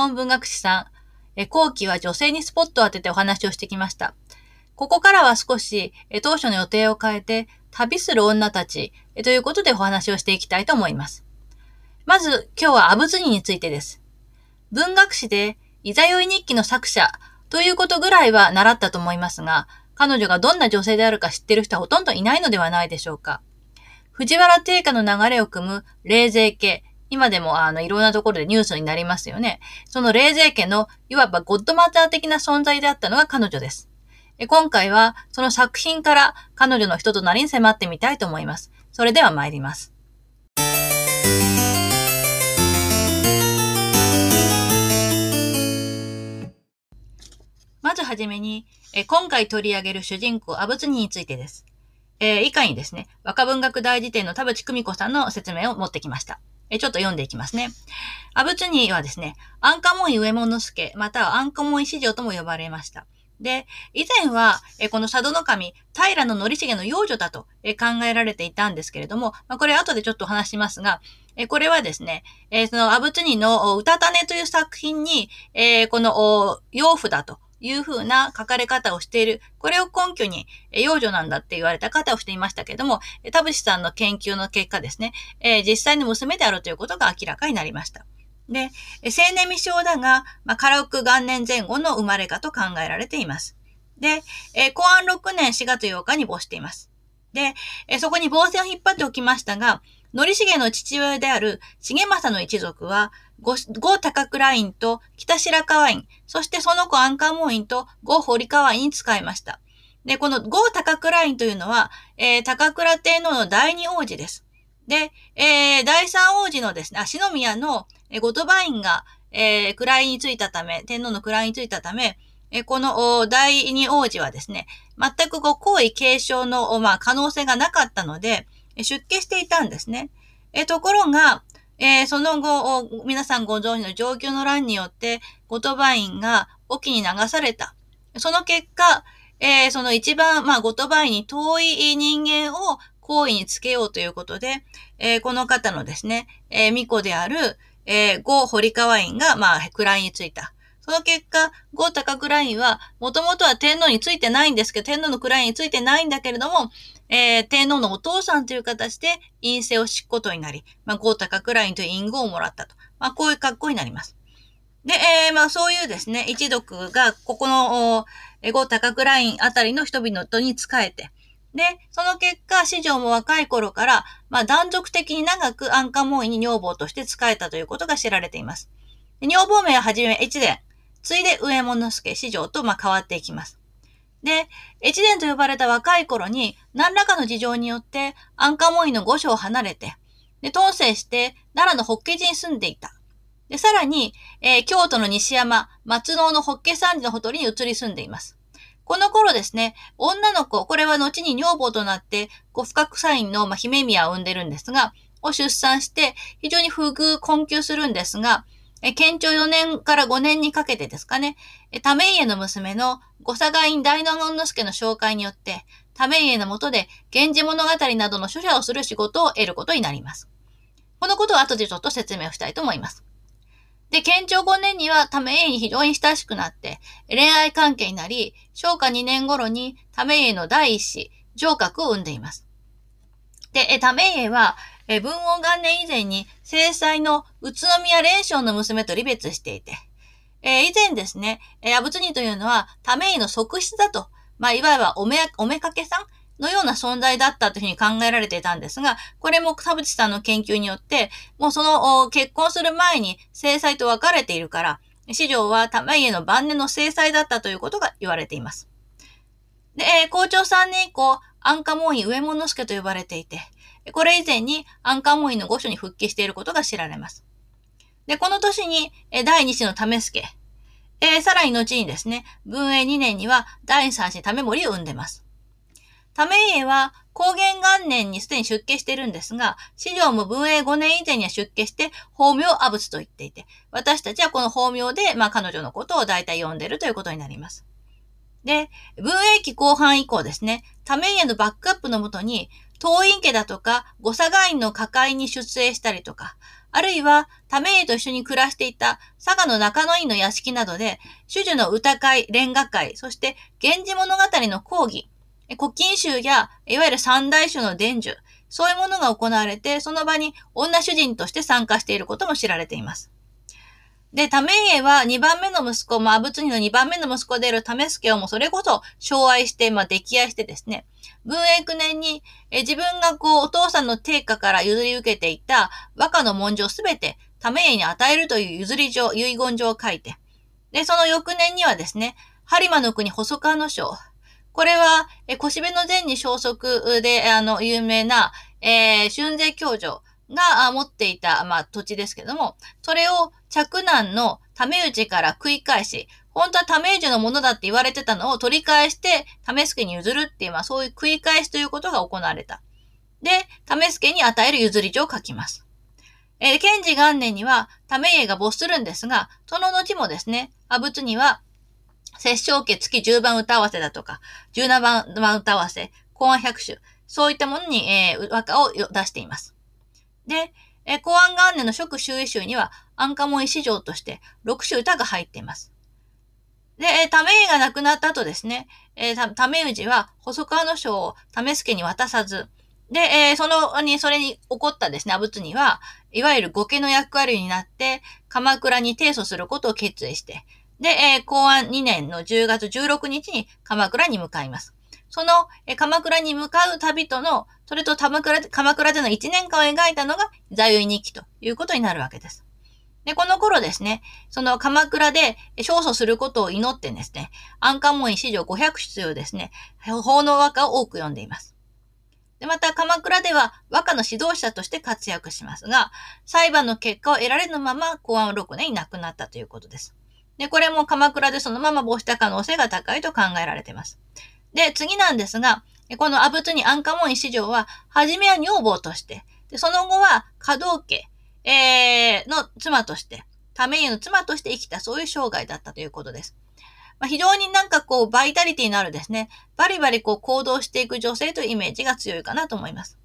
本文学史さん。後期は女性にスポットを当ててお話をしてきました。ここからは少し、当初の予定を変えて、旅する女たち、ということでお話をしていきたいと思います。まず、今日はアブズニについてです。文学史で、いざよい日記の作者ということぐらいは習ったと思いますが、彼女がどんな女性であるか知ってる人はほとんどいないのではないでしょうか。藤原定家の流れを組む霊税家、今でもあのいろんなところでニュースになりますよね。その霊税家のいわばゴッドマザー的な存在であったのが彼女です。今回はその作品から彼女の人となりに迫ってみたいと思います。それでは参ります。まずはじめに、今回取り上げる主人公、アブツニについてです。えー、以下にですね、若文学大辞典の田淵久美子さんの説明を持ってきました。えちょっと読んでいきますね。アブツニはですね、アンカモイ上物助、またはアンカモイ市場とも呼ばれました。で、以前は、えこの佐渡の神、平の則重の幼女だと、え考えられていたんですけれども、まあ、これ後でちょっとお話しますが、えこれはですね、えそのアブツニの歌種という作品に、えこの養父だというふうな書かれ方をしている。これを根拠に、幼女なんだって言われた方をしていましたけども、田淵さんの研究の結果ですね、実際の娘であるということが明らかになりました。で、青年未生だが、まあ、カラウク元年前後の生まれかと考えられています。で、公安6年4月8日に没しています。で、そこに防線を引っ張っておきましたが、則重の父親である重政の一族は、ゴ高倉院と北白川院、そしてその子安官門院と郷堀川院に使いました。で、この郷高倉院というのは、えー、高倉天皇の第二王子です。で、えー、第三王子のですね、足宮の、えー、後鳥羽院が、えー、位についたため、天皇の位についたため、えー、この第二王子はですね、全くこう、皇位継承の、まあ、可能性がなかったので、出家していたんですね。えー、ところが、えー、その後、皆さんご存知の状況の乱によって、後鳥羽院が沖に流された。その結果、えー、その一番、まあ、後鳥羽院に遠い人間を行為につけようということで、えー、この方のですね、えー、巫女である、えー、郷堀川院が、まあ、位についた。その結果、郷高倉院は、もともとは天皇についてないんですけど、天皇の位についてないんだけれども、えー、天皇のお父さんという形で陰性を敷くことになり、まあ、ゴータカクラインという隠語をもらったと。まあ、こういう格好になります。で、えー、まあ、そういうですね、一族が、ここの、えゴータカクラインあたりの人々に仕えて、で、その結果、市場も若い頃から、まあ、断続的に長く安価門院に女房として仕えたということが知られています。女房名ははじめ越前、ついで上物助市場と、まあ、変わっていきます。で、越前と呼ばれた若い頃に、何らかの事情によって、安価門院の御所を離れて、で、当選して奈良の法華寺に住んでいた。で、さらに、えー、京都の西山、松野の法華山寺のほとりに移り住んでいます。この頃ですね、女の子、これは後に女房となって、ご不覚サインの、まあ、姫宮を産んでるんですが、を出産して、非常に不遇困窮するんですが、え、県庁4年から5年にかけてですかね、え、ため家の娘の五佐賀院大納言之助の紹介によって、ため家のもとで源氏物語などの書写をする仕事を得ることになります。このことを後でちょっと説明をしたいと思います。で、県庁5年にはため家に非常に親しくなって、恋愛関係になり、昭和2年頃にため家の第一子、上格を生んでいます。で、ため家は、え文王元年以前に、正妻の宇都宮蓮章の娘と離別していて、え、以前ですね、えー、アブツニというのは、ための側室だと、まあ、いわゆるおめ、おめかけさんのような存在だったというふうに考えられていたんですが、これも田淵さんの研究によって、もうその結婚する前に正妻と別れているから、史上は玉家の晩年の正妻だったということが言われています。で、えー、校長3年以降、安価門院上物助と呼ばれていて、これ以前に安価門院の御所に復帰していることが知られます。で、この年に、第2子の為助、えー、さらに後にですね、文永2年には第3子為盛を生んでます。為家は高原元年にすでに出家しているんですが、史上も文永5年以前には出家して、法名阿仏と言っていて、私たちはこの法名で、まあ彼女のことを大体呼んでいるということになります。で、文永期後半以降ですね、為家のバックアップのもとに、東院家だとか、御佐賀院の抱えに出征したりとか、あるいは、為家と一緒に暮らしていた佐賀の中野院の屋敷などで、主樹の歌会、連歌会、そして源氏物語の講義、古今集や、いわゆる三大種の伝授、そういうものが行われて、その場に女主人として参加していることも知られています。で、為家は2番目の息子、まあ、仏にの2番目の息子である為助をもそれこそ昭愛して、まあ、溺愛してですね、文永9年に、え自分がこう、お父さんの定家から譲り受けていた和歌の文書すべて、為家に与えるという譲り状、遺言状を書いて、で、その翌年にはですね、播磨の国細川の章。これは、え、腰部の前に消息で、あの、有名な、えー、春税教場。が持っていた、まあ、土地ですけども、それを着男の為内から食い返し、本当は為内のものだって言われてたのを取り返して、為助に譲るっていう、まあそういう繰り返しということが行われた。で、為助に与える譲り状を書きます。えー、検事元年には、為家が没するんですが、その後もですね、阿仏には、摂政家月10番歌合わせだとか、17番歌合わせ、公安百首、そういったものに、えー、和歌を出しています。で、え、公安元年の職周囲集には、安価門石城として6首歌が入っています。で、えー、為が亡くなった後ですね、えー、為氏は細川の章を為助に渡さず、で、え、その、に、それに起こったですね、阿仏には、いわゆる御家の役割になって、鎌倉に提訴することを決意して、で、え、公安2年の10月16日に鎌倉に向かいます。その、え、鎌倉に向かう旅との、それと鎌倉鎌倉での1年間を描いたのが、座右日記ということになるわけです。で、この頃ですね、その鎌倉で勝訴することを祈ってですね、安価門院史上500出をですね、法の和歌を多く読んでいます。で、また鎌倉では和歌の指導者として活躍しますが、裁判の結果を得られぬまま公安6年に亡くなったということです。で、これも鎌倉でそのまま没した可能性が高いと考えられています。で、次なんですが、この阿仏に安価門院史上は、はじめは女房として、でその後は華道家、えー、の妻として、ため家の妻として生きたそういう生涯だったということです。まあ、非常になんかこう、バイタリティのあるですね、バリバリこう行動していく女性というイメージが強いかなと思います。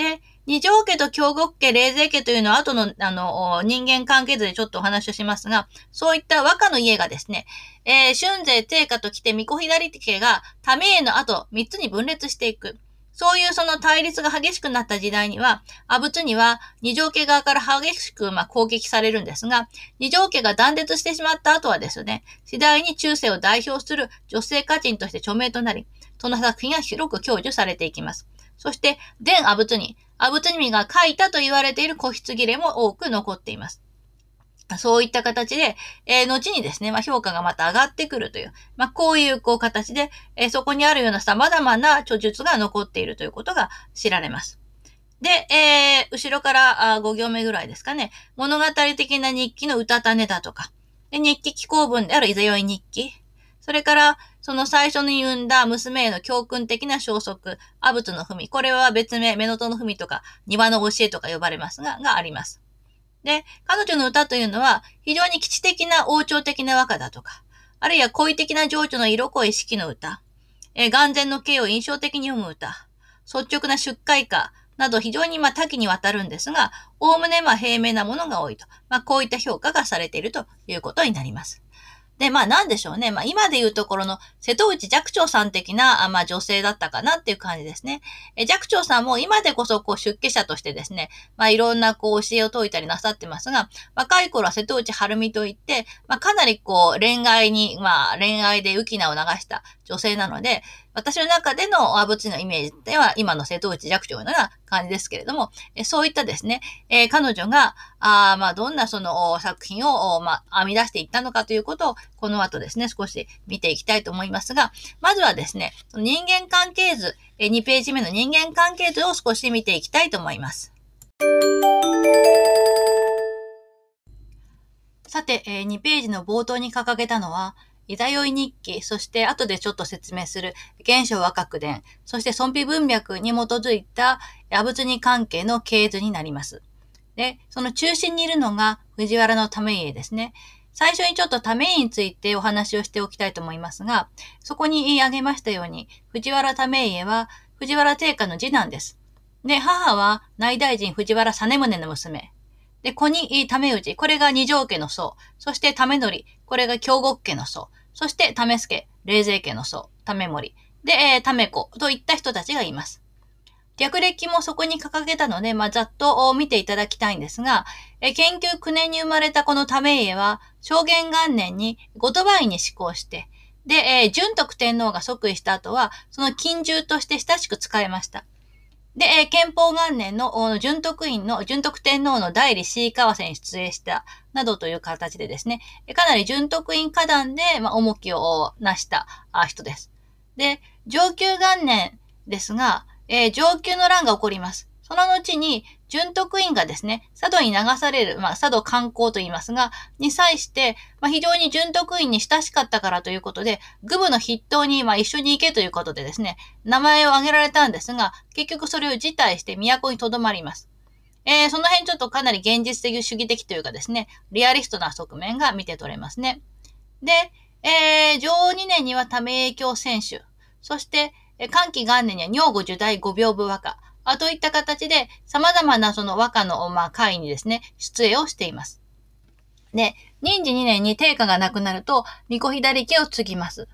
で、二条家と京極家、霊勢家というのは後の、あの、人間関係図でちょっとお話をしますが、そういった和歌の家がですね、えー、春勢、定家と来て、巫女左家が、ため家の後、三つに分裂していく。そういうその対立が激しくなった時代には、阿仏には二条家側から激しくま攻撃されるんですが、二条家が断絶してしまった後はですね、次第に中世を代表する女性歌人として著名となり、その作品が広く享受されていきます。そして、伝阿仏に、阿仏にが書いたと言われている古筆切れも多く残っています。そういった形で、えー、後にですね、まあ、評価がまた上がってくるという、まあ、こういう、こう、形で、えー、そこにあるような様々な著述が残っているということが知られます。で、えー、後ろからあ5行目ぐらいですかね、物語的な日記の歌種だとか、で日記寄稿文であるいざよい日記、それから、その最初に産んだ娘への教訓的な消息、阿仏の文、これは別名、目のとの文とか、庭の教えとか呼ばれますが、があります。で、彼女の歌というのは、非常に基地的な王朝的な和歌だとか、あるいは恋的な情緒の色濃い式の歌、えー、眼前の景を印象的に読む歌、率直な出会歌など非常にまあ多岐にわたるんですが、おおむねまあ平面なものが多いと。まあこういった評価がされているということになります。で、まあなんでしょうね。まあ今で言うところの瀬戸内寂聴さん的な、まあ女性だったかなっていう感じですね。え寂聴さんも今でこそこう出家者としてですね、まあいろんなこう教えを説いたりなさってますが、若い頃は瀬戸内晴美といって、まあかなりこう恋愛に、まあ恋愛で浮き名を流した女性なので、私の中での阿仏のイメージでは今の瀬戸内寂聴のような感じですけれども、えそういったですね、え、彼女が、あまあどんなその作品を、まあ、編み出していったのかということを、この後ですね、少し見ていきたいと思いますが、まずはですね、人間関係図、え2ページ目の人間関係図を少し見ていきたいと思います。さて、え2ページの冒頭に掲げたのは、いざよい日記、そして後でちょっと説明する原書和格伝、そして尊卑文脈に基づいた阿仏に関係の系図になります。で、その中心にいるのが藤原の為家ですね。最初にちょっと為家についてお話をしておきたいと思いますが、そこに言い上げましたように、藤原為家は藤原定家の次男です。で、母は内大臣藤原実宗の娘。で、子に、ためうち、これが二条家の層。そして、ためのり、これが京極家の層。そして、ためすけ、霊勢家の層。ためもり。で、えー、ため子といった人たちがいます。略歴もそこに掲げたので、まあ、ざっと見ていただきたいんですが、え研究9年に生まれたこのため家は、証言元年に後鳥羽院に施行して、で、えー、純徳天皇が即位した後は、その近従として親しく使いました。で、えー、憲法元年の純徳院の純徳天皇の代理 C 為替に出演した、などという形でですね、かなり純徳院花壇で、まあ、重きをなした人です。で、上級元年ですが、えー、上級の乱が起こります。その後に、純徳院がですね、佐渡に流される、まあ、佐渡観光と言いますが、に際して、まあ、非常に純徳院に親しかったからということで、愚部の筆頭に、まあ、一緒に行けということでですね、名前を挙げられたんですが、結局それを辞退して都に留まります。えー、その辺ちょっとかなり現実的主義的というかですね、リアリストな側面が見て取れますね。で、えー、上2年には多名影響選手、そして、寒気元年には尿後受代五秒部和歌、あといった形で様々なその和歌の、まあ、会にですね、出演をしています。で、任時2年に定価がなくなると、巫女左家を継ぎます。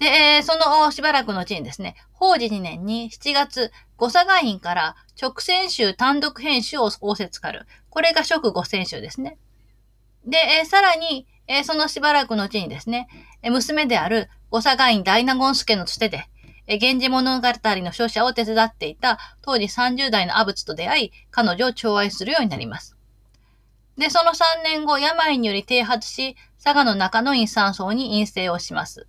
で、そのしばらくのうちにですね、法事2年に7月、御佐賀院から直選集単独編集を仰せつかる。これが職御選集ですね。で、さらに、そのしばらくのうちにですね、娘である御佐賀院大納言助のつてで、え源氏物語の書者を手伝っていた当時30代の阿仏と出会い、彼女を寵愛するようになります。で、その3年後、病により剃発し、佐賀の中野院山荘に陰性をします。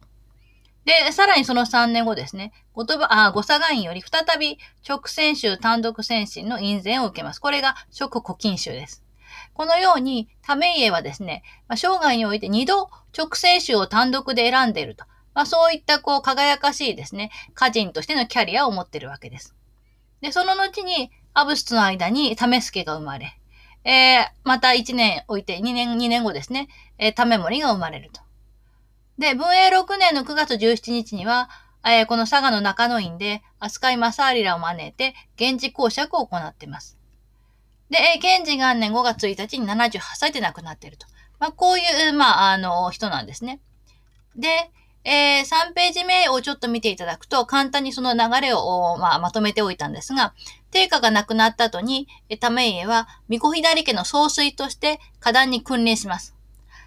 で、さらにその3年後ですね、ごとば、あ、ご佐賀院より再び直選集単独選審の院前を受けます。これが直古今集です。このように、為家はですね、生涯において2度直選集を単独で選んでいると。まあそういったこう輝かしいですね、歌人としてのキャリアを持ってるわけです。で、その後に、アブスツの間にタメスケが生まれ、えー、また1年置いて、2年、2年後ですね、えー、タメモリが生まれると。で、文永6年の9月17日には、えー、この佐賀の中野院で、飛鳥井正有らを招いて、源氏公爵を行っています。で、えー、源氏元年5月1日に78歳で亡くなっていると。まあ、こういう、まあ、あの、人なんですね。で、えー、3ページ目をちょっと見ていただくと、簡単にその流れを、まあ、まとめておいたんですが、定価がなくなった後に、為家は、巫女左家の総帥として花壇に君臨します。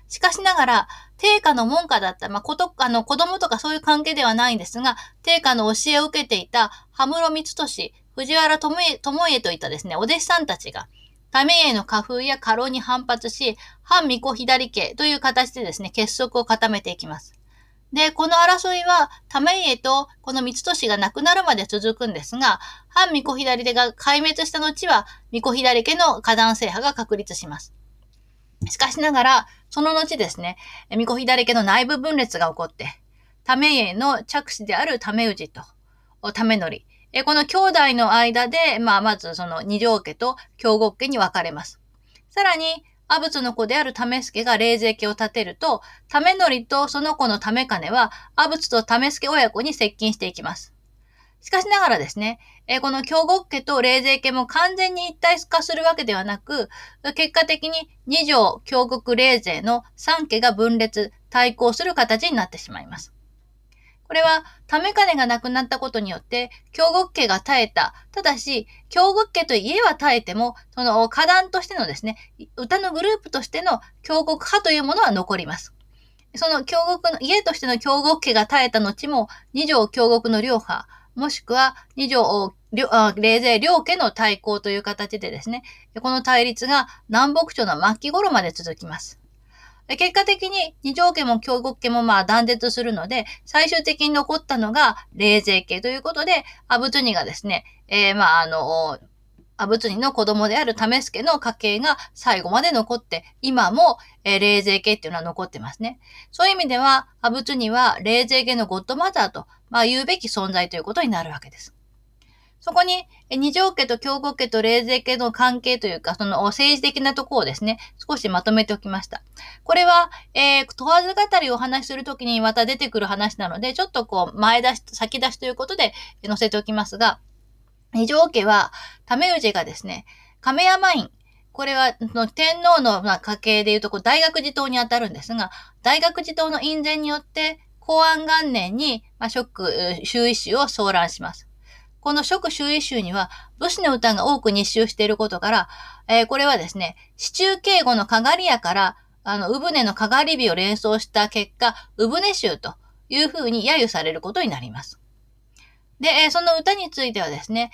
しかしながら、定価の門下だった、まあ、こと、あの、子供とかそういう関係ではないんですが、定価の教えを受けていた、羽室光俊、藤原智家ともえといったですね、お弟子さんたちが、為家の家風や家老に反発し、反巫女左家という形でですね、結束を固めていきます。で、この争いは、為家とこの三利が亡くなるまで続くんですが、反巫女左手が壊滅した後は、巫女左家の花壇制覇が確立します。しかしながら、その後ですね、巫女左家の内部分裂が起こって、為家の着手である為氏と、為則。この兄弟の間で、まあ、まずその二条家と京極家に分かれます。さらに、阿仏の子である為助が霊勢家を立てると、為則とその子の為金は、阿仏と為助親子に接近していきます。しかしながらですね、えこの京極家と霊勢家も完全に一体化するわけではなく、結果的に二条京極霊勢の三家が分裂、対抗する形になってしまいます。これは、ため金がなくなったことによって、京極家が耐えた。ただし、京極家と家は耐えても、その花壇としてのですね、歌のグループとしての京極派というものは残ります。その京極の、家としての京極家が耐えた後も、二条京極の両派、もしくは二条霊勢両家の対抗という形でですね、この対立が南北朝の末期頃まで続きます。結果的に二条家も京極家もまあ断絶するので、最終的に残ったのが霊勢家ということで、阿仏にがですね、えー、まああの、阿仏にの子供である為助の家系が最後まで残って、今も、えー、霊勢家っていうのは残ってますね。そういう意味では、阿仏には霊勢家のゴッドマザーと、まあ言うべき存在ということになるわけです。そこに、二条家と京極家と霊勢家の関係というか、その政治的なところをですね、少しまとめておきました。これは、えー、問わず語りをお話しするときにまた出てくる話なので、ちょっとこう、前出し、先出しということで載せておきますが、二条家は、為氏がですね、亀山院、これは、天皇の家系でいうと、大学寺島にあたるんですが、大学寺島の院宣によって、公安元年に、まあ、職、修一集を騒乱します。この職修一集には、武士の歌が多く日集していることから、えー、これはですね、市中敬語のかがり屋から、あの、産船のかがり火を連想した結果、産船集というふうに揶揄されることになります。で、えー、その歌についてはですね、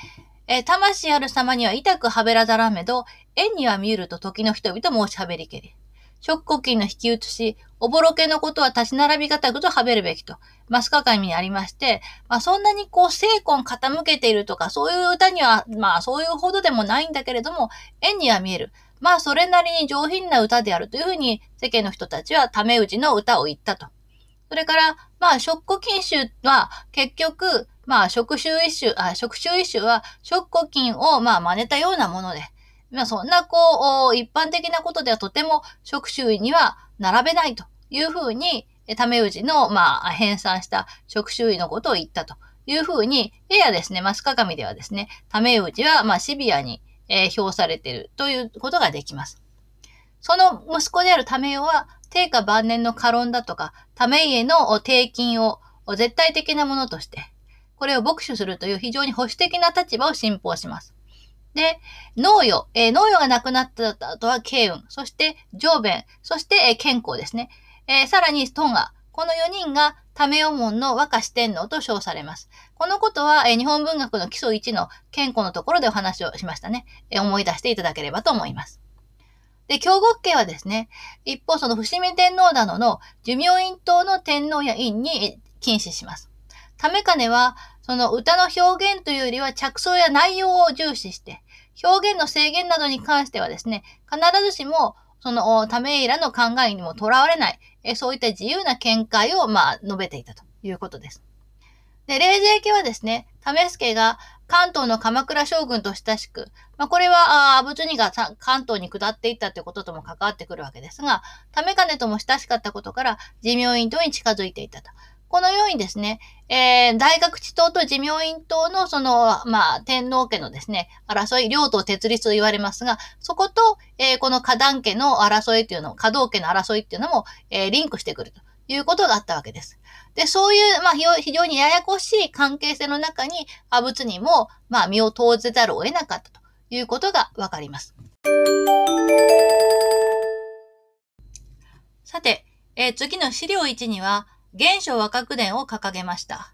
えー、魂ある様には痛くはべらざらめど、縁には見えると時の人々申しはべりけり。食古今の引き写し、おぼろけのことは立ち並びがたくとはべるべきと、マスカ紙にありまして、まあそんなにこう精魂傾けているとか、そういう歌には、まあそういうほどでもないんだけれども、縁には見える。まあそれなりに上品な歌であるというふうに世間の人たちはため打ちの歌を言ったと。それから、まあ、食古今集は結局、まあ、食臭一種、あ、食臭一種は、食古今を、まあ、真似たようなもので、まあ、そんな、こう、一般的なことではとても、食臭には並べないというふうに、タメウジの、まあ、編纂した食臭医のことを言ったというふうに、ややですね、マスカ紙ではですね、タメウジは、まあ、シビアに、えー、表されているということができます。その息子であるタメウは、定価晩年の過論だとか、タメイエの定金を絶対的なものとして、これを牧首するという非常に保守的な立場を信奉します。で、農業、えー、農業がなくなった後は慶運、そして上弁、そして、えー、健康ですね。えー、さらにトンガ、この4人がタメオ門の和歌四天皇と称されます。このことは、えー、日本文学の基礎1の健康のところでお話をしましたね。えー、思い出していただければと思います。で、京極家はですね、一方その伏見天皇などの寿命院等の天皇や院に禁止します。ためかねは、その歌の表現というよりは着想や内容を重視して、表現の制限などに関してはですね、必ずしも、その、ためいらの考えにもとらわれない、えそういった自由な見解を、まあ、述べていたということです。で、霊泉家はですね、為助が関東の鎌倉将軍と親しく、まあ、これは、阿武津が関東に下っていったということとも関わってくるわけですが、為金とも親しかったことから、寿命院等に近づいていたと。このようにですね、えー、大学地党と寿命院党のその、まあ、天皇家のですね、争い、両党鉄立と言われますが、そこと、えー、この花壇家の争いというの、華道家の争いっていうのも、えー、リンクしてくるということがあったわけです。で、そういう、まあ、非常にややこしい関係性の中に、阿仏にも、まあ、身を投じざるを得なかったということがわかります。さて、えー、次の資料1には、原初和歌伝を掲げました。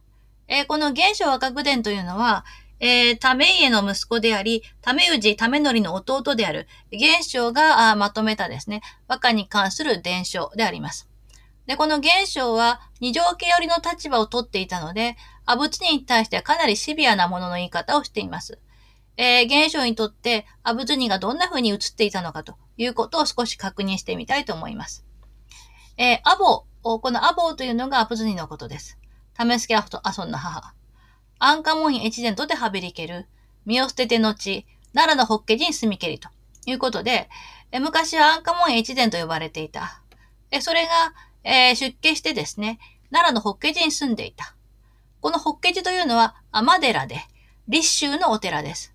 えー、この原初和歌伝というのは、えー、ため家の息子であり、ため氏ためのりの弟である、原初がまとめたですね、和歌に関する伝承であります。で、この現象は二条家寄りの立場をとっていたので、阿仏に対してはかなりシビアなものの言い方をしています。えー、現象にとって阿仏にがどんな風に映っていたのかということを少し確認してみたいと思います。えー、アボ、このアボーというのが阿仏にのことです。試すけアフトアソンの母。アンカモンイ越前とてはべりける。身を捨てて後、奈良のホッケ人住みけりということで、え昔はアンカモンイ越前と呼ばれていた。えそれが、えー、出家してですね、奈良の法華寺に住んでいた。この法華寺というのは天寺で、立宗のお寺です。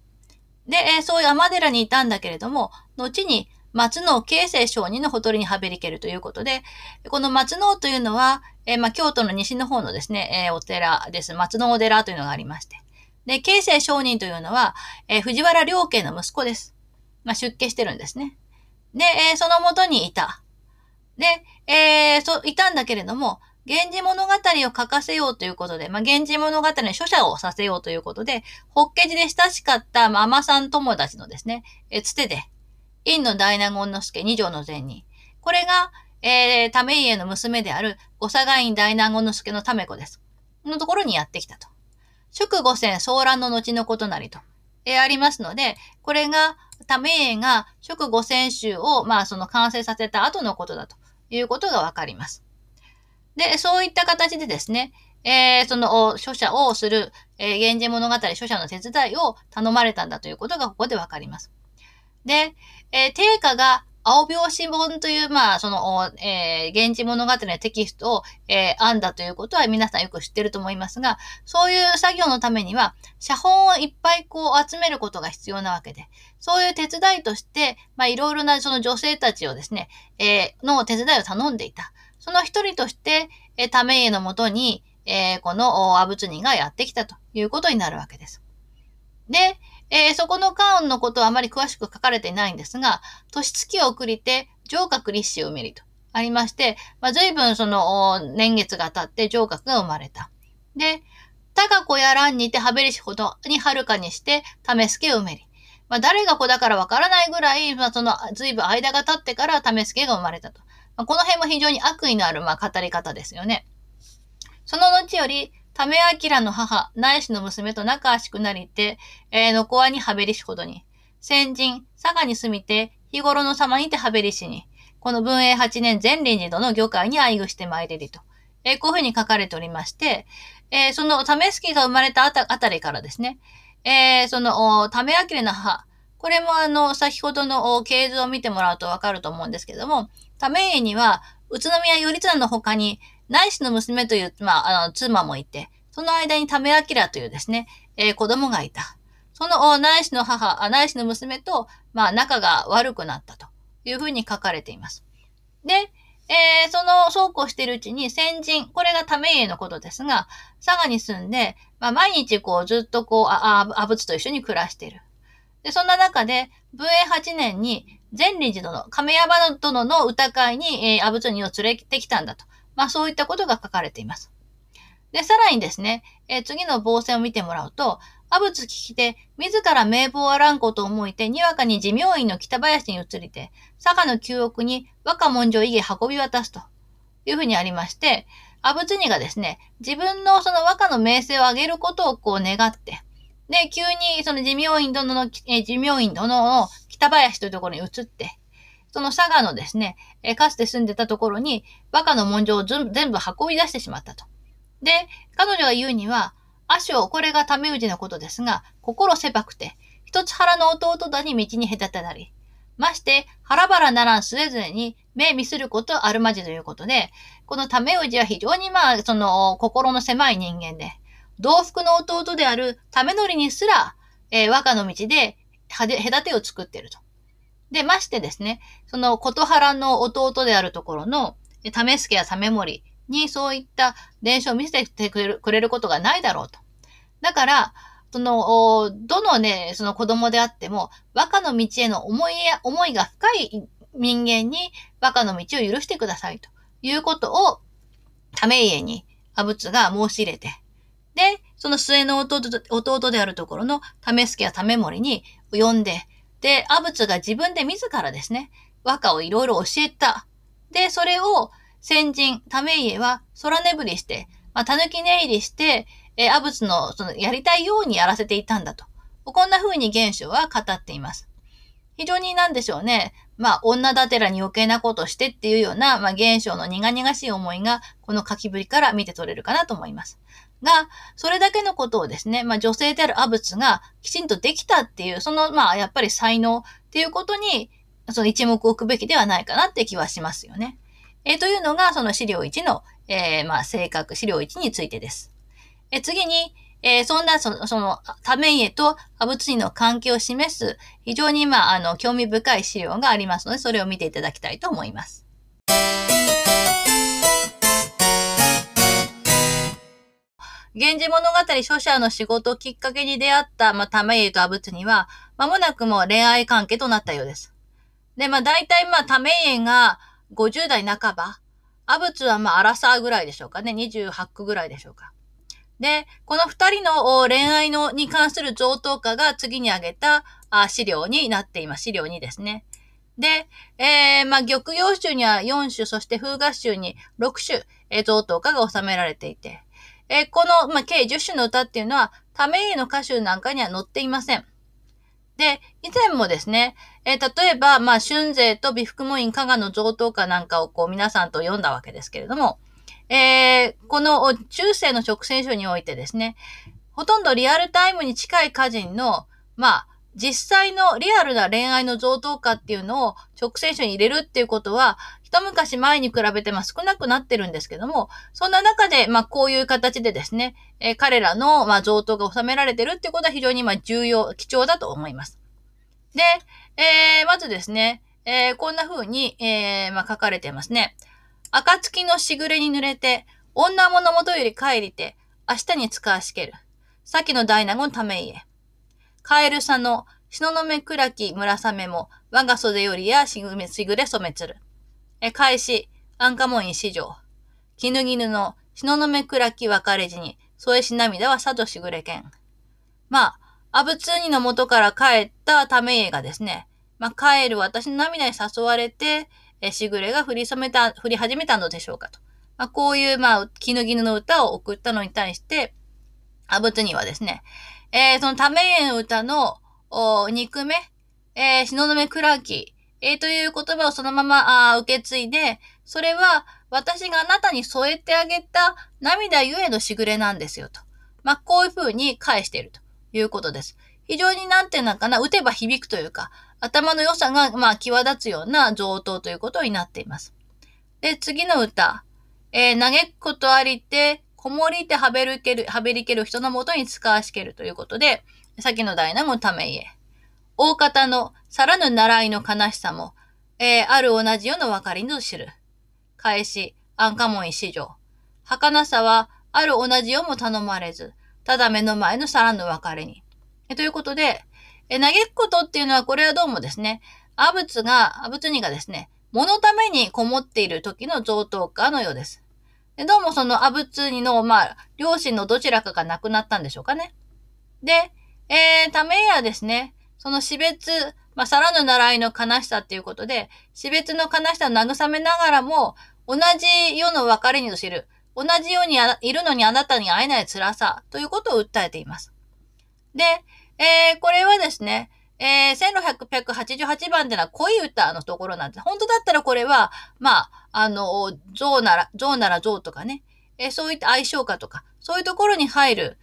で、えー、そういう天寺にいたんだけれども、後に松野慶生上人のほとりにはべりけるということで、この松野というのは、えー、まあ、京都の西の方のですね、えー、お寺です。松野お寺というのがありまして。で、慶生上人というのは、えー、藤原良家の息子です。まあ、出家してるんですね。で、えそのもとにいた。で、えー、そう、いたんだけれども、源氏物語を書かせようということで、まあ、源氏物語の書写をさせようということで、ホッケ寺で親しかったママさん友達のですね、えつてで、院の大納言之助二条の前に、これが、えー、ため家の娘である、御佐賀院大納言之助のため子です。のところにやってきたと。祝五千騒乱の後のことなりと、えー、ありますので、これが、ため家が祝五千集を、まあ、その完成させた後のことだと。いうことがわかります。で、そういった形でですね、えー、その、書写をする、えー、源氏物語書写の手伝いを頼まれたんだということがここでわかります。で、えー、定価が青拍子本という、まあ、その、えー、源氏物語のテキストを、えー、編んだということは皆さんよく知ってると思いますが、そういう作業のためには、写本をいっぱいこう集めることが必要なわけで、そういう手伝いとして、まあ、いろいろなその女性たちをですね、えー、の手伝いを頼んでいた。その一人として、えー、ため家のもとに、えー、このアブツニがやってきたということになるわけです。で、えー、そこのカーンのことはあまり詳しく書かれていないんですが、年月を送りて、上閣立子を埋めりとありまして、まあ、随分その年月が経って上閣が生まれた。で、高子や蘭にてはべりしほどにはるかにして、試すけを埋めり。まあ、誰が子だからわからないぐらい、まあ、その随分間が経ってから試すけが生まれたと。まあ、この辺も非常に悪意のある、まあ、語り方ですよね。その後より、ためあきらの母、ないしの娘と仲悪しくなりて、えー、のこわにはべりしほどに、先人、佐賀に住みて、日頃の様にてはべりしに、この文永八年前臨時度の魚介に愛遇して参れりと、えー、こういうふうに書かれておりまして、えー、そのためすきが生まれたあたりからですね、えー、その、ためあきれの母、これもあの、先ほどの系図を見てもらうとわかると思うんですけども、ため家には、宇都宮頼綱の他に、内子の娘という、まあ、あの、妻もいて、その間にためあきらというですね、えー、子供がいた。その内子の母、内子の娘と、まあ、仲が悪くなったというふうに書かれています。で、えー、その、そうこうしているうちに先人、これがため家のことですが、佐賀に住んで、まあ、毎日こう、ずっとこう、あ、あ、あぶつと一緒に暮らしている。で、そんな中で、文永8年に、前理寺殿、亀山殿の歌会に、えー、阿仏にを連れてきたんだと。まあそういったことが書かれています。で、さらにですね、えー、次の防線を見てもらうと、阿仏聞きて、自ら名簿をあらんことを思いて、にわかに寺明院の北林に移りて、佐賀の旧屋に若文書家運び渡すというふうにありまして、阿仏にがですね、自分のその和歌の名声を上げることをこう願って、で、急にその寺明院殿の、え寺明院殿の北林というところに移って、その佐賀のですね、えかつて住んでたところに、和歌の文書を全部運び出してしまったと。で、彼女が言うには、足を、これがタメウジのことですが、心狭くて、一つ腹の弟だに道に隔てなり、まして、腹腹ならんすれぞれに目見することあるまじということで、このタメウジは非常にまあ、その、心の狭い人間で、同福の弟であるためのりにすら、えー、和歌の道で隔てを作っていると。で、ましてですね、その琴原の弟であるところの、ためすけやためもりにそういった伝承を見せてくれるくれることがないだろうと。だから、その、どのね、その子供であっても、和歌の道への思いや、思いが深い人間に和歌の道を許してくださいということを、ため家に阿仏が申し入れて、で、その末の弟弟であるところの為助や為森に呼んで、で、阿仏が自分で自らですね、和歌をいろいろ教えた。で、それを先人、為家は空眠りして、まあ、狸寝入りして、え阿仏のそのやりたいようにやらせていたんだと。こんな風に原書は語っています。非常になんでしょうね。まあ、女だてらに余計なことしてっていうような、まあ、現象の苦々しい思いが、この書きぶりから見て取れるかなと思います。が、それだけのことをですね、まあ女性であるアブツがきちんとできたっていう、そのまあやっぱり才能っていうことに、その一目置くべきではないかなって気はしますよね。えー、というのが、その資料1の、えー、まあ性格、資料1についてです。えー、次に、えー、そんな、その、その、多面へとアブツニの関係を示す、非常に、まあ、あの、興味深い資料がありますので、それを見ていただきたいと思います。源氏物語書者の仕事をきっかけに出会った、まあ、玉家と阿仏には、まもなくも恋愛関係となったようです。で、まあ、大体、まあ、玉家が50代半ば、阿仏は、まあ、アラサーぐらいでしょうかね。28区ぐらいでしょうか。で、この二人の恋愛のに関する贈答歌が次に挙げた資料になっています。資料にですね。で、えー、まあ、玉葉集には4種、そして風合集に6種、贈答歌が収められていて、えー、この、まあ、計10種の歌っていうのは、ため家の歌集なんかには載っていません。で、以前もですね、えー、例えば、まあ、春勢と美福門院加賀の贈答歌なんかをこう皆さんと読んだわけですけれども、えー、この中世の直線書においてですね、ほとんどリアルタイムに近い歌人の、まあ、実際のリアルな恋愛の贈答歌っていうのを直線書に入れるっていうことは、一昔前に比べてまあ少なくなってるんですけども、そんな中で、まあこういう形でですね、えー、彼らの、まあ、贈答が収められてるっていうことは非常にまあ重要、貴重だと思います。で、えー、まずですね、えー、こんな風に、えー、まあ書かれてますね。暁のしぐれに濡れて、女物元より帰りて、明日に使わしける。先の大納言ためいえ。カエルさの、篠の目暗き村雨も、我が袖よりやしぐめ、しぐれ染めつる。え、返し、安価門院史上。絹絹の、篠の目暗き別れ時に、添えし涙はさとしぐれけん。まあ、アブツーニの元から帰ったため家がですね、まあ、帰る私の涙に誘われて、え、しぐれが降り染めた、降り始めたのでしょうかと。まあ、こういう、まあ、絹絹の歌を送ったのに対して、アブツニはですね、えー、そのためへの歌の、お、肉目、えー、篠宮倉木、えー、という言葉をそのままあ受け継いで、それは私があなたに添えてあげた涙ゆえのしぐれなんですよと。まあ、こういう風に返しているということです。非常になんていうのかな、打てば響くというか、頭の良さが、まあ、際立つような上等ということになっています。で、次の歌。えー、嘆くことありて、こもりてはべるける、はべりける人のもとに使わしけるということで、先の代なもためいえ。大方のさらぬ習いの悲しさも、えー、ある同じような分かりの知る。返し、安価門史上。儚さは、ある同じようも頼まれず、ただ目の前のさらぬ別れに。えということで、え嘆くことっていうのは、これはどうもですね、阿仏が、阿仏にがですね、物のためにこもっている時の贈答歌のようです。で、どうもそのアブツニの、まあ、両親のどちらかが亡くなったんでしょうかね。で、えー、ためやですね、その死別、まあ、さらぬ習いの悲しさっていうことで、死別の悲しさを慰めながらも、同じ世の別れにと知る、同じようにいるのにあなたに会えない辛さということを訴えています。で、えー、これはですね、えー、1688番でのは恋歌のところなんです。本当だったらこれは、まあ、あの、象なら、象なら象とかね、えー、そういった相性歌とか、そういうところに入る、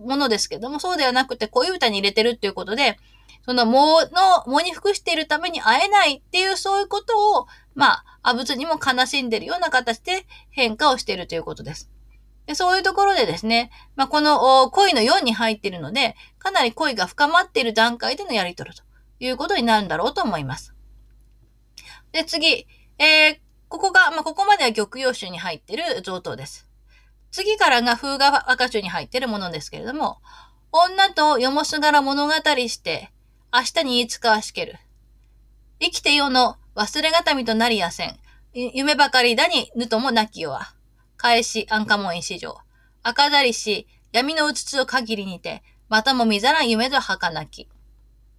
ものですけども、そうではなくて恋歌に入れてるっていうことで、その藻の、藻に服しているために会えないっていうそういうことを、まあ、阿仏にも悲しんでるような形で変化をしているということです。でそういうところでですね、まあ、この恋の4に入っているので、かなり恋が深まっている段階でのやりとりということになるんだろうと思います。で、次、えー、ここが、まあ、ここまでは玉葉集に入っている贈答です。次からが風画赤書に入っているものですけれども、女とよもすがら物語して、明日に言いつかわしける。生きて世の忘れがたみとなりやせん。夢ばかりだにぬともなきよは。返し、安価門石上。赤ざりし、闇のうつつを限りにて、またも見ざらん夢と儚き。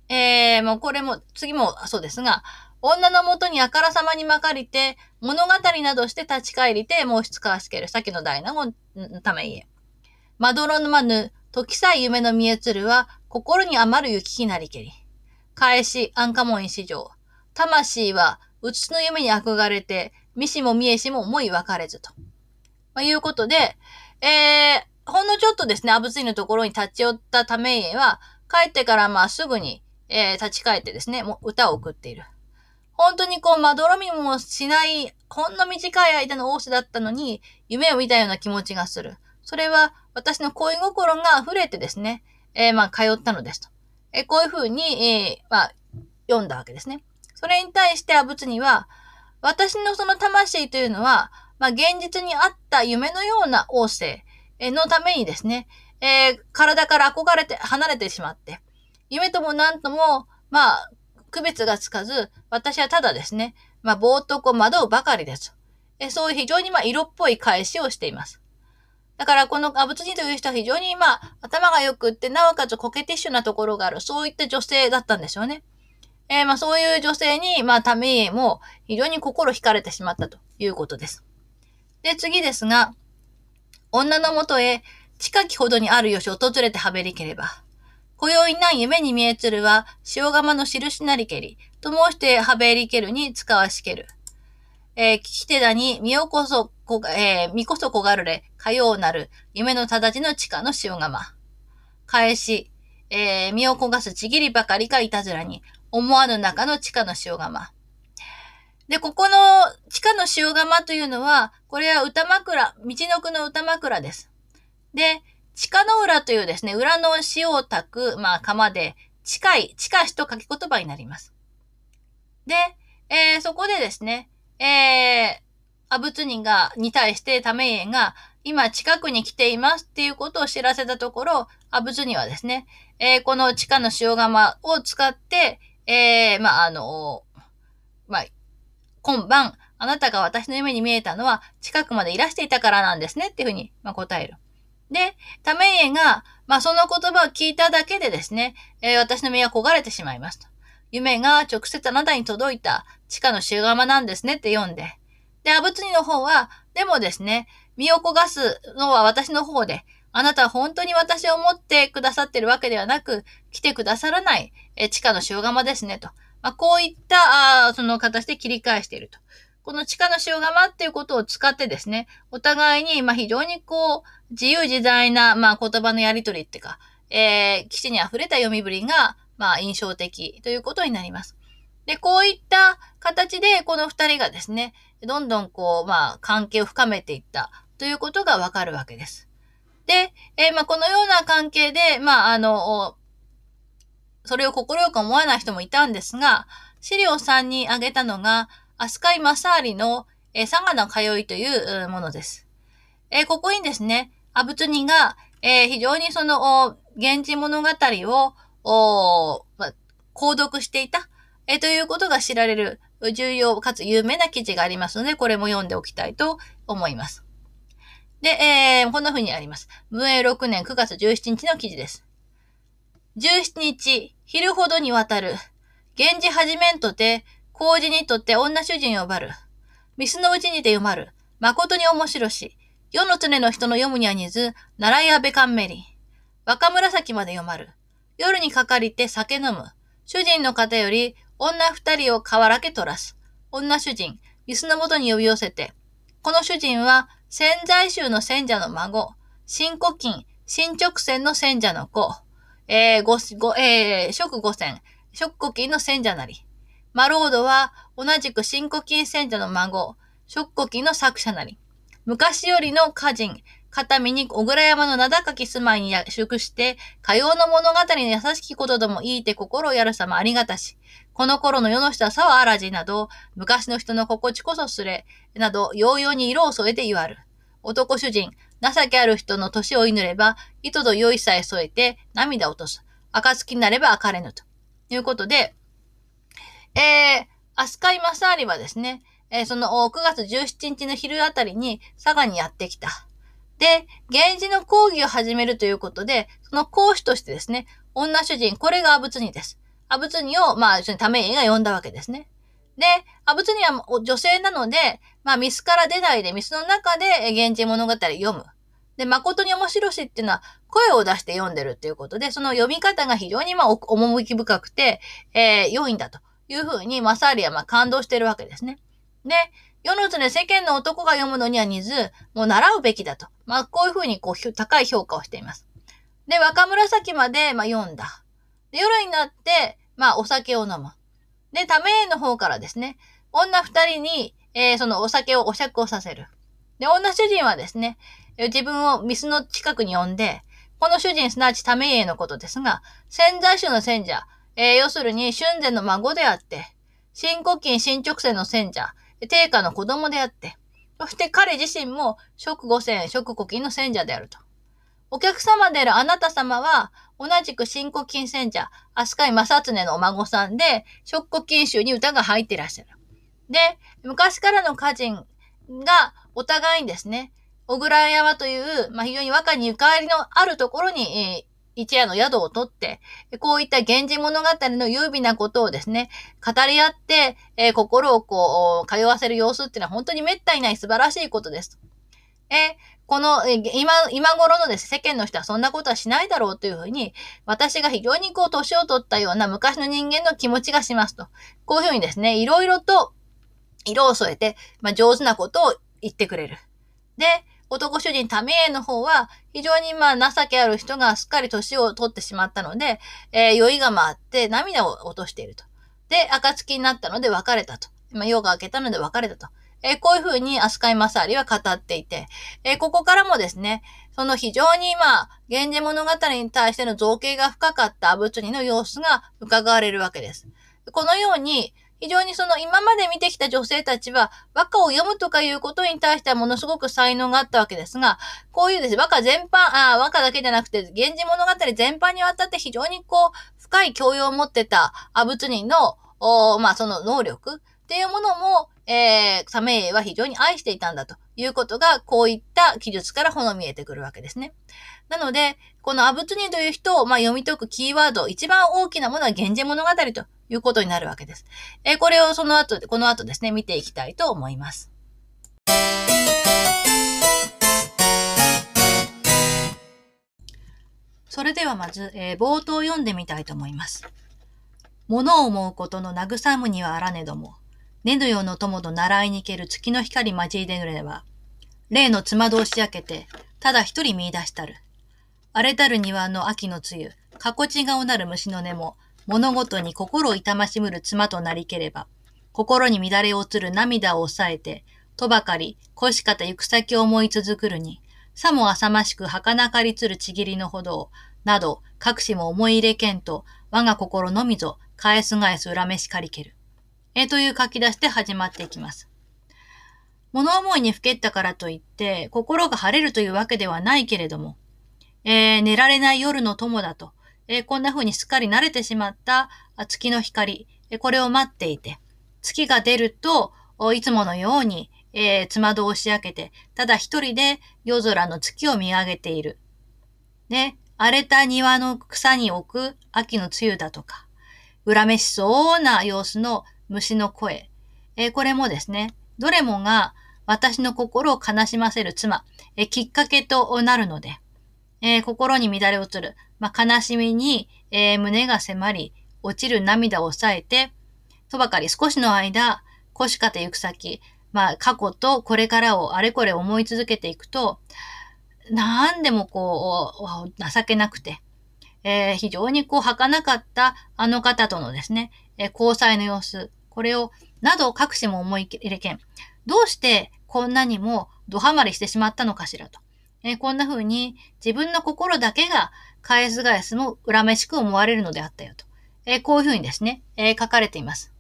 えー、もうこれも、次もそうですが、女のもとにあからさまにまかりて、物語などして立ち返りて、申し使わしける。先の大納言のため言え。まどろのまぬ、時さえ夢の見えつるは、心に余る雪きなりけり。返し、安価門石上。魂は、うつの夢に憧れて、見しも見えしも思い分かれずと。まあ、いうことで、えー、ほんのちょっとですね、アブツイのところに立ち寄ったためへは、帰ってからまあすぐに、えー、立ち返ってですね、もう歌を送っている。本当にこう、まどろみもしない、ほんの短い間の王子だったのに、夢を見たような気持ちがする。それは、私の恋心が溢れてですね、えー、まあ、通ったのですと。えー、こういうふうに、えー、まあ、読んだわけですね。それに対して、アブツには、私のその魂というのは、まあ、現実にあった夢のような王政のためにですね、えー、体から憧れて、離れてしまって、夢とも何とも、まあ、区別がつかず、私はただですね、まあ、ぼーっとこう惑うばかりです。えそういう非常にまあ、色っぽい返しをしています。だから、このアブツジという人は非常にまあ、頭が良くって、なおかつコケティッシュなところがある、そういった女性だったんでしょうね。えー、まあ、そういう女性に、まあ、ためも非常に心惹かれてしまったということです。で、次ですが、女のもとへ近きほどにあるよし訪れてはべりければ、今宵な夢に見えつるは塩釜の印なりけり、と申してはべりけるに使わしける。えー、聞き手だに身をこそこ、えー、身こそこがるれ、かようなる、夢のただちの地下の塩釜。返し、えー、身を焦がすちぎりばかりかいたずらに、思わぬ中の地下の塩釜。で、ここの地下の塩釜というのは、これは歌枕、道のくの歌枕です。で、地下の裏というですね、裏の塩を炊く、まあ、釜で、近い、近しと書き言葉になります。で、えー、そこでですね、えー、阿仏人が、に対してタメイエンが、今近くに来ていますっていうことを知らせたところ、阿仏にはですね、えー、この地下の塩釜を使って、えー、まあ、あの、まあ、今晩、あなたが私の夢に見えたのは近くまでいらしていたからなんですねっていうふうに、まあ、答える。で、タメイエが、まあ、その言葉を聞いただけでですね、えー、私の身は焦がれてしまいますと。夢が直接あなたに届いた地下の塩釜なんですねって読んで。で、アブツニの方は、でもですね、身を焦がすのは私の方で、あなたは本当に私を思ってくださってるわけではなく、来てくださらない、え地下の塩釜ですねと。まあ、こういったあその形で切り返していると。この地下の塩釜っていうことを使ってですね、お互いに、まあ、非常にこう、自由自在な、まあ、言葉のやりとりってか、えー、基地に溢れた読みぶりが、まあ、印象的ということになります。で、こういった形で、この二人がですね、どんどんこう、まあ、関係を深めていったということがわかるわけです。で、えー、まあ、このような関係で、まあ、あの、それを心よく思わない人もいたんですが、資料3に挙げたのが、飛鳥井正有の、えー、佐賀の通いというものです。えー、ここにですね、阿仏人が、えー、非常にその、源氏物語を、おま購読していた、えー、ということが知られる重要かつ有名な記事がありますので、これも読んでおきたいと思います。で、えー、こんな風にあります。無営6年9月17日の記事です。17日、昼ほどにわたる。源氏はじめんとて、工事にとって女主人呼ばる。ミスのうちにて読まる。誠に面白し。世の常の人の読むには似ず、奈良やべかんめり。若紫まで読まる。夜にかかりて酒飲む。主人の方より、女二人を河原け取らす。女主人、ミスのもとに呼び寄せて。この主人は、潜在宗の選者の孫。新古今、新直線の選者の子。えー、ご、ご、えー、食五千、食古金の選者なり。マロードは同じく新古金選者の孫、食古金の作者なり。昔よりの歌人、片身に小倉山の名高き住まいに宿して、かようの物語の優しきことどもいいて心をやるさまありがたし、この頃の世の下さはあらじなど、昔の人の心地こそすれ、など、ようように色を添えて言わる。男主人、情けある人の年を祈れば、糸と良いさえ添えて涙を落とす。暁になれば明かれぬと。いうことで、えー、飛鳥井正有はですね、えー、その9月17日の昼あたりに佐賀にやってきた。で、源氏の講義を始めるということで、その講師としてですね、女主人、これが阿仏にです。阿仏にを、まあ、一緒にためが呼んだわけですね。で、阿仏には女性なので、まあ、ミスから出ないで、ミスの中で源氏物語読む。で、誠に面白しっていうのは声を出して読んでるっていうことで、その読み方が非常にまあ、趣深くて、えー、良いんだというふうに、マサーリはまあ感動してるわけですね。で、世の常世間の男が読むのには似ず、もう習うべきだと。まあ、こういうふうにこう、高い評価をしています。で、若紫まで、まあ、読んだ。で、夜になって、まあ、お酒を飲む。で、ための方からですね、女二人に、えー、そのお酒をお酌をさせる。で、女主人はですね、自分をミスの近くに呼んで、この主人すなわちため家のことですが、潜在種の戦者、えー、要するに春前の孫であって、新古今新直線の戦者、定家の子供であって、そして彼自身も食五線、食古今の戦者であると。お客様であるあなた様は、同じく新古今戦者、飛鳥井正常のお孫さんで、食古今集に歌が入っていらっしゃる。で、昔からの歌人がお互いにですね、小倉山という、まあ、非常に和歌にゆかりのあるところに、えー、一夜の宿を取って、こういった源氏物語の優美なことをですね、語り合って、えー、心をこう、通わせる様子っていうのは本当に滅多にない素晴らしいことです。え、この、今、今頃のですね、世間の人はそんなことはしないだろうというふうに、私が非常にこう、年を取ったような昔の人間の気持ちがしますと。こういうふうにですね、いろいろと色を添えて、まあ、上手なことを言ってくれる。で、男主人タメエの方は、非常にまあ情けある人がすっかり年を取ってしまったので、えー、酔いが回って涙を落としていると。で、暁になったので別れたと。ま、夜が明けたので別れたと。えー、こういうふうにアスカイマサーリは語っていて、えー、ここからもですね、その非常にまあ、源氏物語に対しての造形が深かったアブツニの様子が伺われるわけです。このように、非常にその今まで見てきた女性たちは和歌を読むとかいうことに対してはものすごく才能があったわけですが、こういうですね、和歌全般、あ和歌だけじゃなくて、源氏物語全般にわたって非常にこう、深い教養を持ってた阿仏人の、おまあその能力っていうものも、えー、サメイは非常に愛していたんだということが、こういった記述からほの見えてくるわけですね。なので、このアブツニという人を、まあ、読み解くキーワード、一番大きなものは源氏物語ということになるわけです。えー、これをその後、この後ですね、見ていきたいと思います。それではまず、えー、冒頭読んでみたいと思います。物を思うことの慰むにはあらねども、ねぬよの友と習いに行ける月の光交いでぬれば、例の妻同士焼けて、ただ一人見出したる。荒れたる庭の秋の梅雨、かこち顔なる虫の根も、物事に心を痛ましむる妻となりければ、心に乱れ落ちる涙を抑えて、とばかり、腰方行く先を思い続くるに、さも浅ましく儚かりつるちぎりのほどを、など、各しも思い入れけんと、我が心のみぞ、返す返す恨めしかりける。えという書き出しで始まっていきます。物思いにふけったからといって、心が晴れるというわけではないけれども、えー、寝られない夜の友だと、え、こんな風にすっかり慣れてしまった月の光、え、これを待っていて、月が出ると、いつものように、えー、つまどをし上げて、ただ一人で夜空の月を見上げている。ね、荒れた庭の草に置く秋の梅雨だとか、恨めしそうな様子の虫の声、え、これもですね、どれもが私の心を悲しませる妻、え、きっかけとなるので、え、心に乱れ落ちる、まあ、悲しみに、えー、胸が迫り、落ちる涙を抑えて、とばかり少しの間、腰かて行く先、まあ、過去とこれからをあれこれ思い続けていくと、なんでもこう、情けなくて、えー、非常にこう、儚かったあの方とのですね、えー、交際の様子、これを、など各しも思い入れけん。どうしてこんなにもドハマりしてしまったのかしらと。えー、こんな風に自分の心だけが返す返すも恨めしく思われるのであったよと。えー、こういう風にですね、えー、書かれています。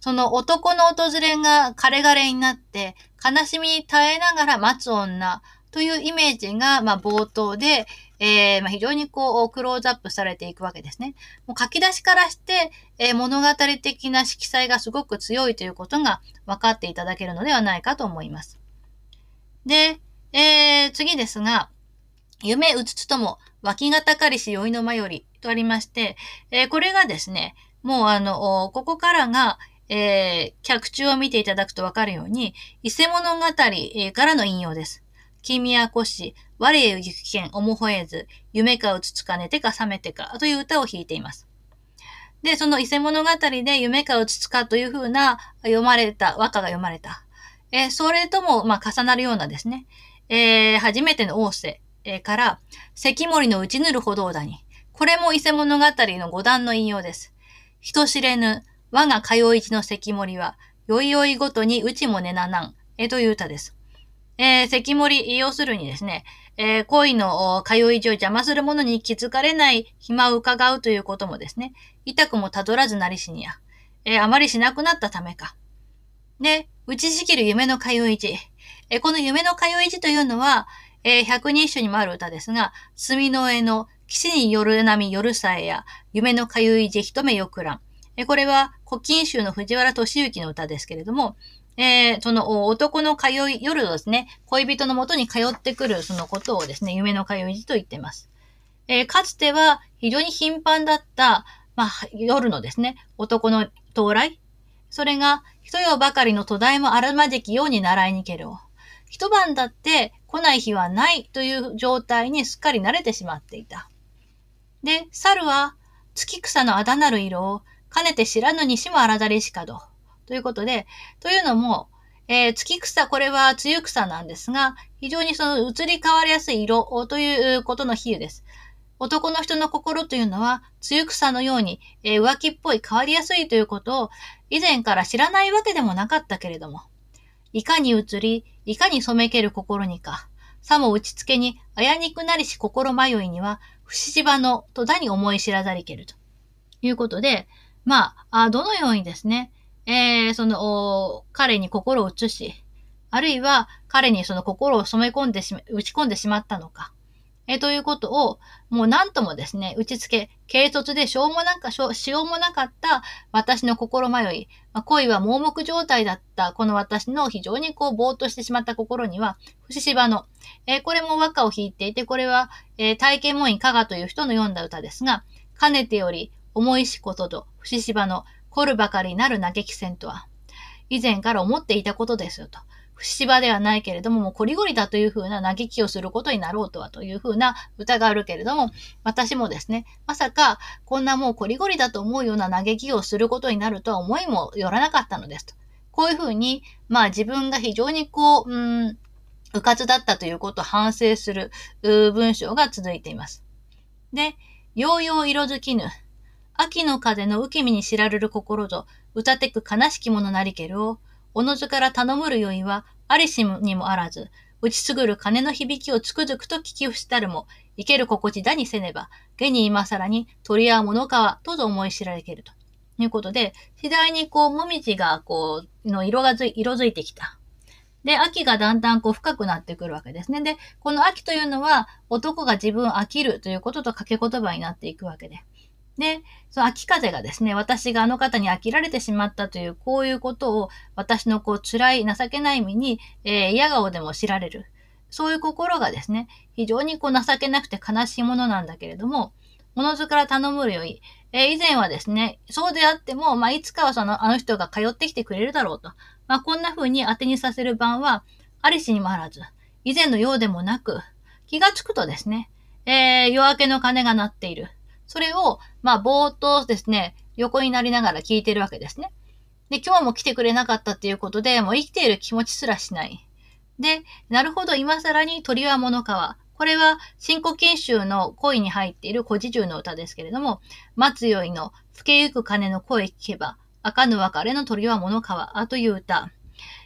その男の訪れが枯れ枯れになって、悲しみに耐えながら待つ女というイメージが、まあ、冒頭で、えー、まあ、非常にこう、クローズアップされていくわけですね。もう書き出しからして、えー、物語的な色彩がすごく強いということが分かっていただけるのではないかと思います。で、えー、次ですが、夢うつつとも、脇がたかりし酔いの間よりとありまして、えー、これがですね、もうあの、ここからが、えー、客中を見ていただくとわかるように、伊勢物語からの引用です。君はこし、我へ行く危険、思ほえず、夢かうつつか寝てか覚めてか、という歌を弾いています。で、その伊勢物語で夢かうつつかというふうな読まれた、和歌が読まれた。えー、それとも、まあ、重なるようなですね、えー、初めての王政、えー、から、関森の打ちぬる歩道だに。これも伊勢物語の五段の引用です。人知れぬ、我が通い地の関森は、よいよいごとにうちもねななん、えという歌です。えー、関森、要するにですね、えー、恋の通い地を邪魔する者に気づかれない暇を伺うということもですね、痛くもたどらずなりしにや、えー、あまりしなくなったためか。で、打ちしきる夢の通い地。えこの夢の通い字というのは、えー、百人一首にもある歌ですが、墨の絵の騎士による波夜さえや、夢の通い字一目よくらん。えこれは古今集の藤原敏之の歌ですけれども、えー、その男の通い、夜ですね、恋人のもとに通ってくるそのことをですね、夢の通い字と言っています。えー、かつては非常に頻繁だった、まあ、夜のですね、男の到来。それが、一夜ばかりの途大もあるまじきように習いに行ける。一晩だって来ない日はないという状態にすっかり慣れてしまっていた。で、猿は月草のあだなる色をかねて知らぬにしもあらだりしかど。ということで、というのも、えー、月草、これは梅雨草なんですが、非常にその移り変わりやすい色ということの比喩です。男の人の心というのは、梅雨草のように、えー、浮気っぽい変わりやすいということを以前から知らないわけでもなかったけれども、いかに移り、いかに染めける心にか、さも打ち付けに、あやにくなりし心迷いには、不死場のとだに思い知らざりけるということで、まあ、どのようにですね、えー、その、彼に心を移し、あるいは彼にその心を染め込んでし、打ち込んでしまったのか。え、ということを、もう何ともですね、打ち付け、軽率でしょうもなんか、しようもなかった私の心迷い、まあ、恋は盲目状態だったこの私の非常にこうぼーっとしてしまった心には、不死芝の、えー、これも和歌を弾いていて、これは、えー、体験門院加賀という人の読んだ歌ですが、かねてより重いしことと不死芝の凝るばかりなる嘆き戦とは、以前から思っていたことですよと。不死場ではないけれども、もうこりごりだというふうな嘆きをすることになろうとはというふうな歌があるけれども、私もですね、まさかこんなもうこりごりだと思うような嘆きをすることになるとは思いもよらなかったのですと。こういうふうに、まあ自分が非常にこう、うん、迂闊だったということを反省する文章が続いています。で、ようよう色づきぬ、秋の風の受け身に知られる心ぞ、歌てく悲しきものなりけるを、おのずから頼むるよいは、ありしにもあらず、打ちすぐる鐘の響きをつくづくと聞き伏したるも、生ける心地だにせねば、下に今更に鳥や物川とぞ思い知られけると。いうことで、次第にこう、もみじがこう、の色がず色づいてきた。で、秋がだんだんこう深くなってくるわけですね。で、この秋というのは、男が自分を飽きるということと掛け言葉になっていくわけで。で、その秋風がですね、私があの方に飽きられてしまったという、こういうことを、私のこう辛い、情けない身に、えー、嫌顔でも知られる。そういう心がですね、非常にこう情けなくて悲しいものなんだけれども、おのずから頼むより、えー、以前はですね、そうであっても、まあ、いつかはその、あの人が通ってきてくれるだろうと。まあ、こんな風に当てにさせる番は、ありしにもあらず、以前のようでもなく、気がつくとですね、えー、夜明けの鐘が鳴っている。それを、まあ、ぼーっとですね、横になりながら聞いてるわけですね。で、今日も来てくれなかったっていうことで、もう生きている気持ちすらしない。で、なるほど、今更に鳥は物川。これは、新古今集の恋に入っている古事中の歌ですけれども、松酔いの吹けゆく鐘の声聞けば、赤ぬ別れの鳥は物川という歌。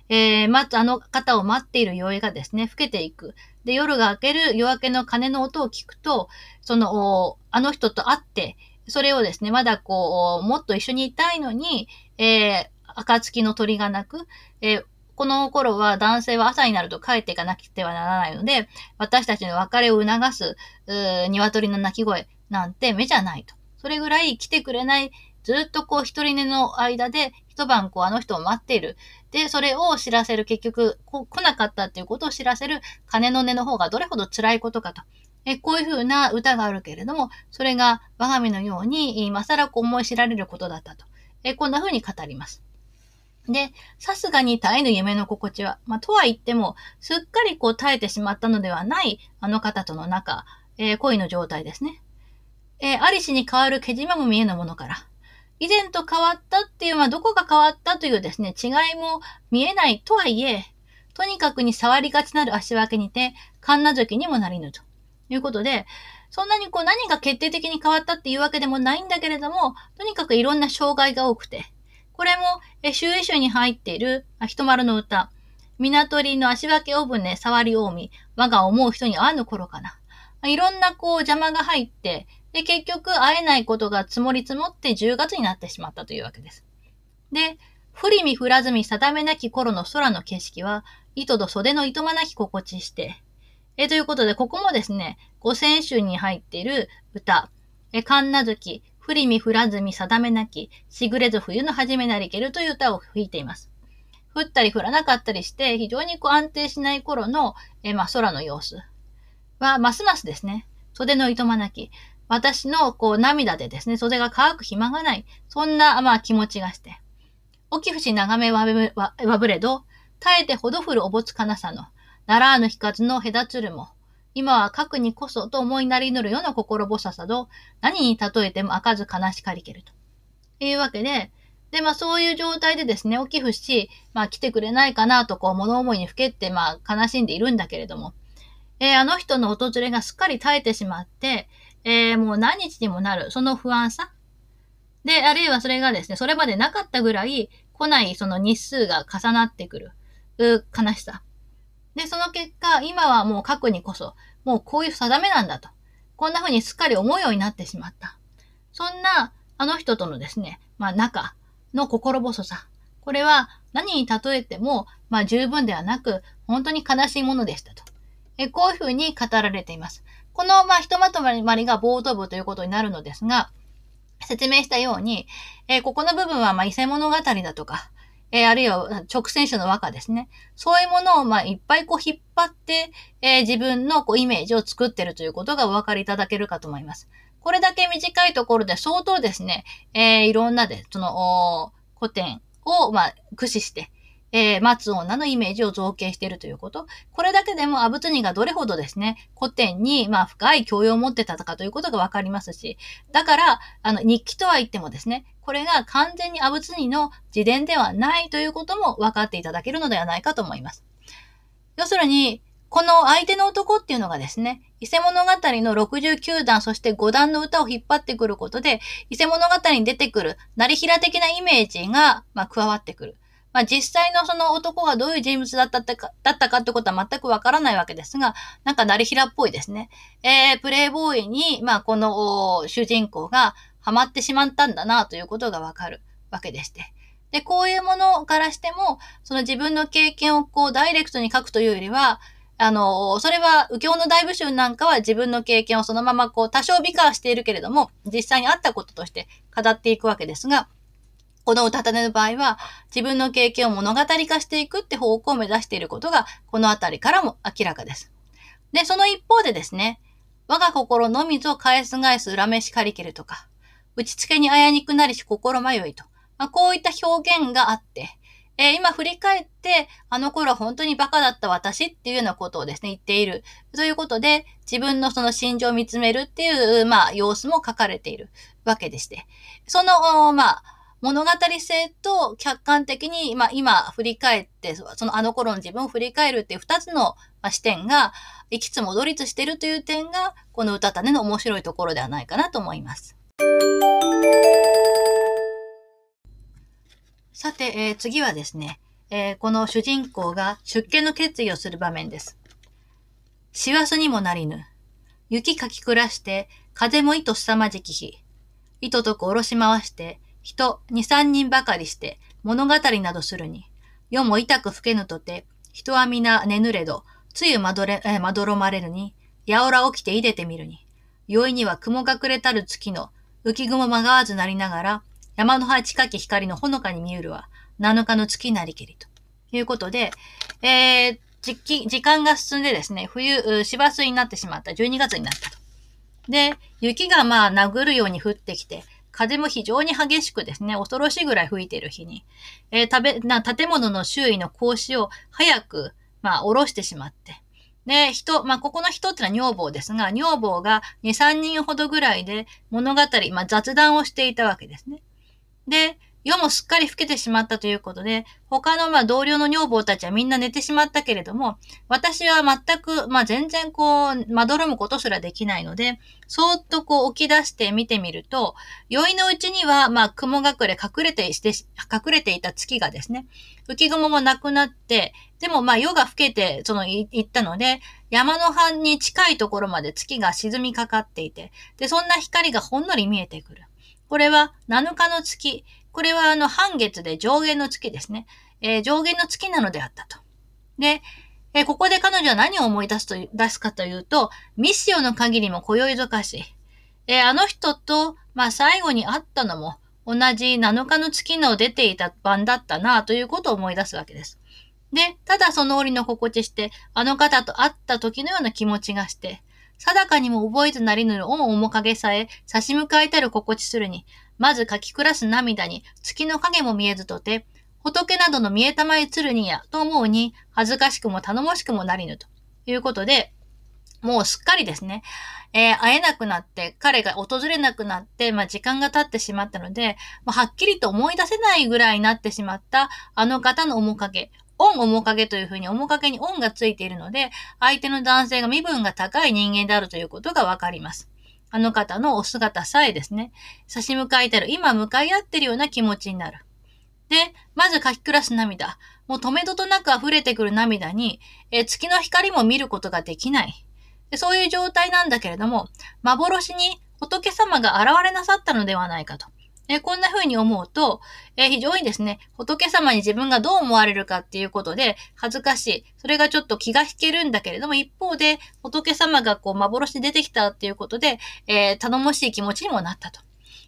えー、まずあの方を待っている酔いがですね、更けていく。で、夜が明ける夜明けの鐘の音を聞くと、その、あの人と会って、それをですね、まだこう、もっと一緒にいたいのに、えー、暁の鳥が鳴く、えー、この頃は男性は朝になると帰っていかなくてはならないので、私たちの別れを促す、う鶏の鳴き声なんて目じゃないと。それぐらい来てくれない、ずっとこう一人寝の間で一晩こうあの人を待っている。で、それを知らせる、結局、こ来なかったっていうことを知らせる鐘の音の方がどれほど辛いことかと。えこういうふうな歌があるけれども、それが我が身のように、今更こう思い知られることだったと。えこんなふうに語ります。で、さすがに絶えぬ夢の心地は、まあ、とは言っても、すっかりこう耐えてしまったのではないあの方との仲、えー、恋の状態ですね。えー、ありしに変わるけじまも見えぬものから、以前と変わったっていう、まあ、どこが変わったというですね、違いも見えないとはいえ、とにかくに触りがちなる足分けにて、カンナ時にもなりぬということで、そんなにこう何が決定的に変わったっていうわけでもないんだけれども、とにかくいろんな障害が多くて、これも、周囲集に入っている、あ、人丸の歌、港りの足分けお船、触り近江、我が思う人に会わぬ頃かな。いろんなこう邪魔が入って、で、結局会えないことが積もり積もって10月になってしまったというわけです。で、降りみ降らずみ定めなき頃の空の景色は、糸と袖の糸まなき心地して、えということで、ここもですね、五千集に入っている歌、え、神奈月、降りみ降らずみ定めなき、しぐれず冬の始めなりけるという歌を吹いています。降ったり降らなかったりして、非常にこう安定しない頃の、えまあ、空の様子は、ますますですね、袖の糸まなき、私のこう涙でですね、袖が乾く暇がない。そんな、まあ気持ちがして。起き伏し眺めわぶれど、耐えてほど降るおぼつかなさの、ならぬ引かずの隔つるも、今は核にこそと思いなりぬるような心ぼささど、何に例えても開かず悲しかりけると。いうわけで、で、まあそういう状態でですね、起きふし、まあ来てくれないかなとこう物思いにふけって、まあ悲しんでいるんだけれども、えー、あの人の訪れがすっかり耐えてしまって、えー、もう何日にもなる、その不安さ。で、あるいはそれがですね、それまでなかったぐらい来ないその日数が重なってくる、う悲しさ。で、その結果、今はもう過去にこそ、もうこういう定めなんだと。こんな風にすっかり思うようになってしまった。そんな、あの人とのですね、まあ仲の心細さ。これは何に例えても、まあ十分ではなく、本当に悲しいものでしたと。えこういうふうに語られています。この、まあ、ひとまとまりが冒頭部ということになるのですが、説明したように、え、ここの部分は、まあ、伊勢物語だとか、え、あるいは直線種の和歌ですね。そういうものを、まあ、いっぱいこう引っ張って、え、自分のこうイメージを作ってるということがお分かりいただけるかと思います。これだけ短いところで相当ですね、えー、いろんなで、その、古典を、まあ、駆使して、えー、松女のイメージを造形しているということ。これだけでもアブツニがどれほどですね、古典に、まあ、深い教養を持ってたかということがわかりますし、だから、あの、日記とは言ってもですね、これが完全にアブツニの自伝ではないということも分かっていただけるのではないかと思います。要するに、この相手の男っていうのがですね、伊勢物語の69段、そして5段の歌を引っ張ってくることで、伊勢物語に出てくる、成平的なイメージが、まあ、加わってくる。まあ、実際のその男がどういう人物だったか、だったかってことは全くわからないわけですが、なんか成平っぽいですね。えー、プレイボーイに、まあ、この主人公がハマってしまったんだなということがわかるわけでして。で、こういうものからしても、その自分の経験をこうダイレクトに書くというよりは、あの、それは、右京の大部集なんかは自分の経験をそのままこう多少美化しているけれども、実際にあったこととして語っていくわけですが、この歌種の場合は、自分の経験を物語化していくって方向を目指していることが、このあたりからも明らかです。で、その一方でですね、我が心の水を返す返す恨めしかりけるとか、打ち付けにあやにくなりし心迷いと、まあ、こういった表現があって、えー、今振り返って、あの頃は本当にバカだった私っていうようなことをですね、言っている。ということで、自分のその心情を見つめるっていう、まあ、様子も書かれているわけでして。その、まあ、物語性と客観的に、まあ、今振り返って、そのあの頃の自分を振り返るっていう二つの視点が、いきつも同立してるという点が、この歌種の面白いところではないかなと思います。さて、えー、次はですね、えー、この主人公が出家の決意をする場面です。師走にもなりぬ。雪かき暮らして、風も糸すさまじき日。糸とくおろし回して、人二三人ばかりして物語などするに、世も痛く吹けぬとて、人は皆寝ぬれど、つゆまどれ、えまどろまれるに、やおら起きていでてみるに、宵には雲隠れたる月の浮雲まがわずなりながら、山の葉近き光のほのかに見うるは、七日の月なりけりと。いうことで、えー、時時間が進んでですね、冬、芝水になってしまった。12月になったと。で、雪がまあ殴るように降ってきて、風も非常に激しくですね、恐ろしいぐらい吹いている日に、えー、食べ、な、建物の周囲の格子を早く、まあ、下ろしてしまって、で、人、まあ、ここの人ってのは女房ですが、女房が2、3人ほどぐらいで物語、まあ、雑談をしていたわけですね。で、夜もすっかり更けてしまったということで、他のまあ同僚の女房たちはみんな寝てしまったけれども、私は全く、まあ全然こう、まどろむことすらできないので、そーっとこう起き出して見てみると、酔いのうちには、まあ雲隠れ、隠れてして、隠れていた月がですね、浮雲もなくなって、でもまあ夜が更けて、その、行ったので、山の半に近いところまで月が沈みかかっていて、で、そんな光がほんのり見えてくる。これは7日の月、これはあの半月で上限の月ですね。えー、上限の月なのであったと。で、えー、ここで彼女は何を思い出すと、出すかというと、ミッシオの限りも今宵ぞかし。えー、あの人と、まあ最後に会ったのも、同じ7日の月の出ていた晩だったなということを思い出すわけです。で、ただその折の心地して、あの方と会った時のような気持ちがして、定かにも覚えずなりぬる恩面影さえ差し向かいたる心地するに、まず書き暮らす涙に月の影も見えずとて、仏などの見えたまえつるにやと思うに、恥ずかしくも頼もしくもなりぬということで、もうすっかりですね、えー、会えなくなって、彼が訪れなくなって、まあ、時間が経ってしまったので、まあ、はっきりと思い出せないぐらいになってしまったあの方の面影、恩面影というふうに面影に恩がついているので、相手の男性が身分が高い人間であるということがわかります。あの方のお姿さえですね、差し向かいたる、今向かい合ってるような気持ちになる。で、まず書き暮らす涙。もう止めどとなく溢れてくる涙に、え月の光も見ることができない。でそういう状態なんだけれども、幻に仏様が現れなさったのではないかと。えこんな風に思うと、え非常にですね、仏様に自分がどう思われるかっていうことで恥ずかしい。それがちょっと気が引けるんだけれども、一方で仏様がこう幻で出てきたっていうことで、えー、頼もしい気持ちにもなったと。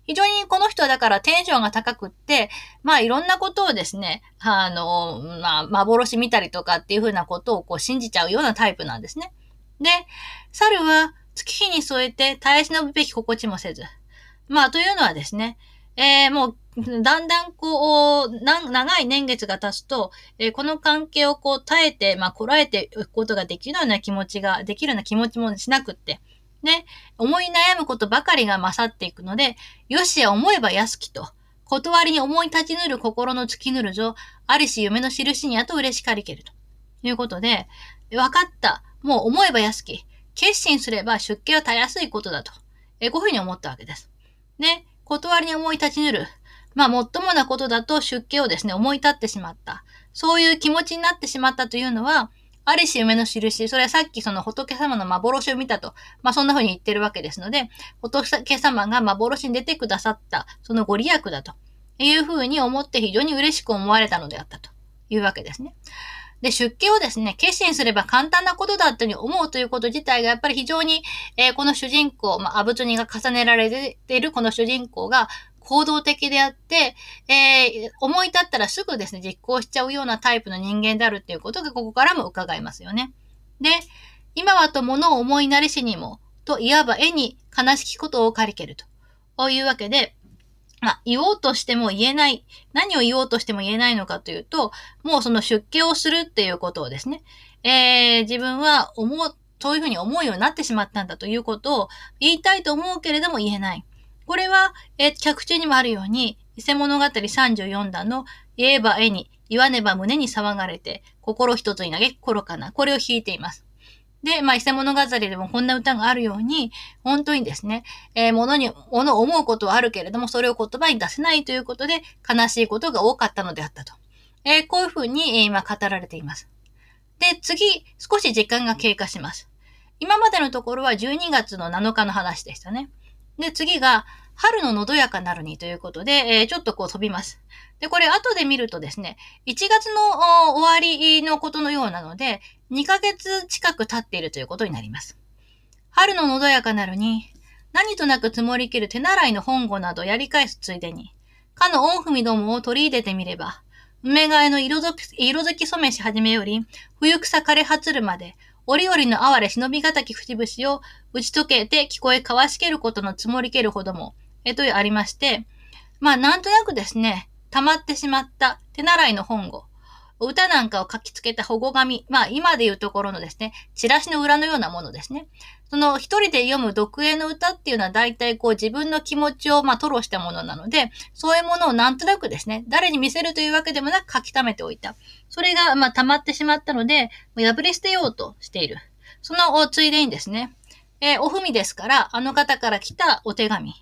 非常にこの人はだからテンションが高くって、まあいろんなことをですね、あの、まあ幻見たりとかっていうふうなことをこう信じちゃうようなタイプなんですね。で、猿は月日に添えて耐え忍ぶべき心地もせず。まあ、というのはですね、えー、もう、だんだんこう、長い年月が経つと、えー、この関係をこう耐えて、まあ、こらえていくことができるような気持ちが、できるような気持ちもしなくって、ね、思い悩むことばかりが勝っていくので、よしや思えば安きと、断りに思い立ちぬる心の突きぬるぞ、ありし夢の印にあと嬉しかりけるということで、分かった。もう思えば安き。決心すれば出家はたやすいことだと。えこういうふうに思ったわけです。で、断りに思い立ちぬる。まあ、もっともなことだと出家をですね、思い立ってしまった。そういう気持ちになってしまったというのは、ありし夢の印。それはさっきその仏様の幻を見たと。まあ、そんな風に言ってるわけですので、仏様が幻に出てくださった、そのご利益だという風に思って非常に嬉しく思われたのであったというわけですね。で、出家をですね、決心すれば簡単なことだという思うということ自体がやっぱり非常に、えー、この主人公、まあ、アブツニが重ねられているこの主人公が行動的であって、えー、思い立ったらすぐですね、実行しちゃうようなタイプの人間であるっていうことがここからも伺えますよね。で、今はと物を思いなりしにも、といわば絵に悲しきことを借りけるというわけで、まあ、言おうとしても言えない。何を言おうとしても言えないのかというと、もうその出家をするっていうことをですね、えー、自分は思う、そういうふうに思うようになってしまったんだということを言いたいと思うけれども言えない。これは、えー、脚中にもあるように、伊勢物語34段の言えば絵に、言わねば胸に騒がれて、心一つに投げ心かな。これを弾いています。で、まあ、伊勢物語でもこんな歌があるように、本当にですね、えー、物に、物を思うことはあるけれども、それを言葉に出せないということで、悲しいことが多かったのであったと。えー、こういうふうに、今語られています。で、次、少し時間が経過します。今までのところは12月の7日の話でしたね。で、次が、春ののどやかなるにということで、えー、ちょっとこう飛びます。で、これ後で見るとですね、1月の終わりのことのようなので、2ヶ月近く経っているということになります。春ののどやかなるに、何となく積もりきる手習いの本語などやり返すついでに、かの御文どもを取り入れてみれば、梅替えの色づき、色づき染めし始めより、冬草枯れはつるまで、折々の哀れ忍びがたき節々を打ち解けて聞こえ交わしけることの積もりけるほども、えというありまして、まあなんとなくですね、溜まってしまった手習いの本語、歌なんかを書き付けた保護紙、まあ今でいうところのですね、チラシの裏のようなものですね。その一人で読む読影の歌っていうのは大体こう自分の気持ちをまあ吐露したものなので、そういうものをなんとなくですね、誰に見せるというわけでもなく書き溜めておいた。それがまあ溜まってしまったので、破り捨てようとしている。そのついでにですね、えー、おふみですから、あの方から来たお手紙。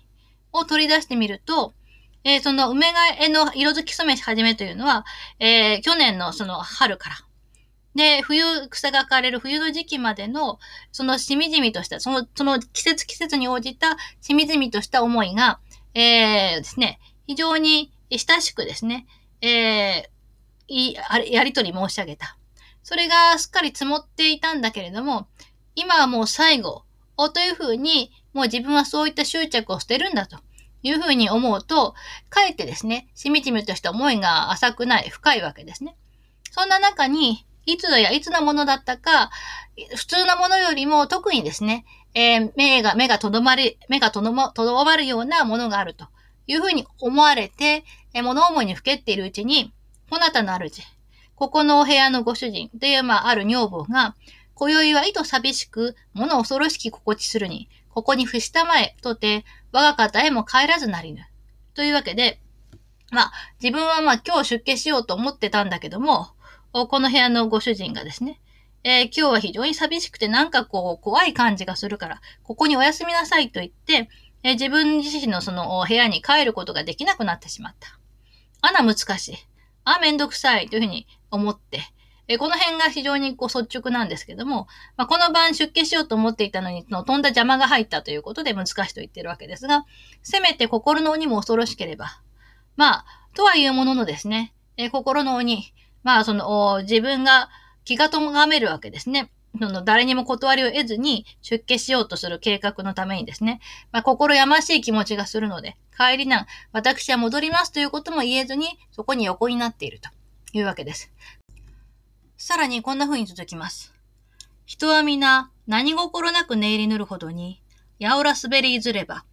を取り出してみると、えー、その梅替えの色づき染め始めというのは、えー、去年のその春から。で、冬草が枯れる冬の時期までの、そのしみじみとした、その、その季節季節に応じたしみじみとした思いが、えー、ですね、非常に親しくですね、えー、やりとり申し上げた。それがすっかり積もっていたんだけれども、今はもう最後、というふうに、もう自分はそういった執着を捨てるんだというふうに思うと、かえってですね、しみじみとした思いが浅くない、深いわけですね。そんな中に、いつのやいつのものだったか、普通のものよりも特にですね、えー、目が、目がとどまり、目がとどま、とどまるようなものがあるというふうに思われて、えー、物思いにふけっているうちに、こなたの主、ここのお部屋のご主人という、まあ、ある女房が、今宵は意図寂しく、物恐ろしき心地するに、ここに伏したまえ、とて、我が方へも帰らずなりぬ。というわけで、まあ、自分はまあ今日出家しようと思ってたんだけども、この部屋のご主人がですね、えー、今日は非常に寂しくてなんかこう怖い感じがするから、ここにお休みなさいと言って、えー、自分自身のその部屋に帰ることができなくなってしまった。あら難しい。あ、めんどくさいというふうに思って、え、この辺が非常にこう率直なんですけども、まあ、この晩出家しようと思っていたのに、の飛んだ邪魔が入ったということで難しいと言ってるわけですが、せめて心の鬼も恐ろしければ、まあ、とはいうもののですね、え心の鬼、まあ、その、自分が気が咎めるわけですね。その誰にも断りを得ずに出家しようとする計画のためにですね、まあ、心やましい気持ちがするので、帰りなん、私は戻りますということも言えずに、そこに横になっているというわけです。さらにこんな風に続きます。人は皆何心なく寝入り塗るほどに、やおら滑りいずれば、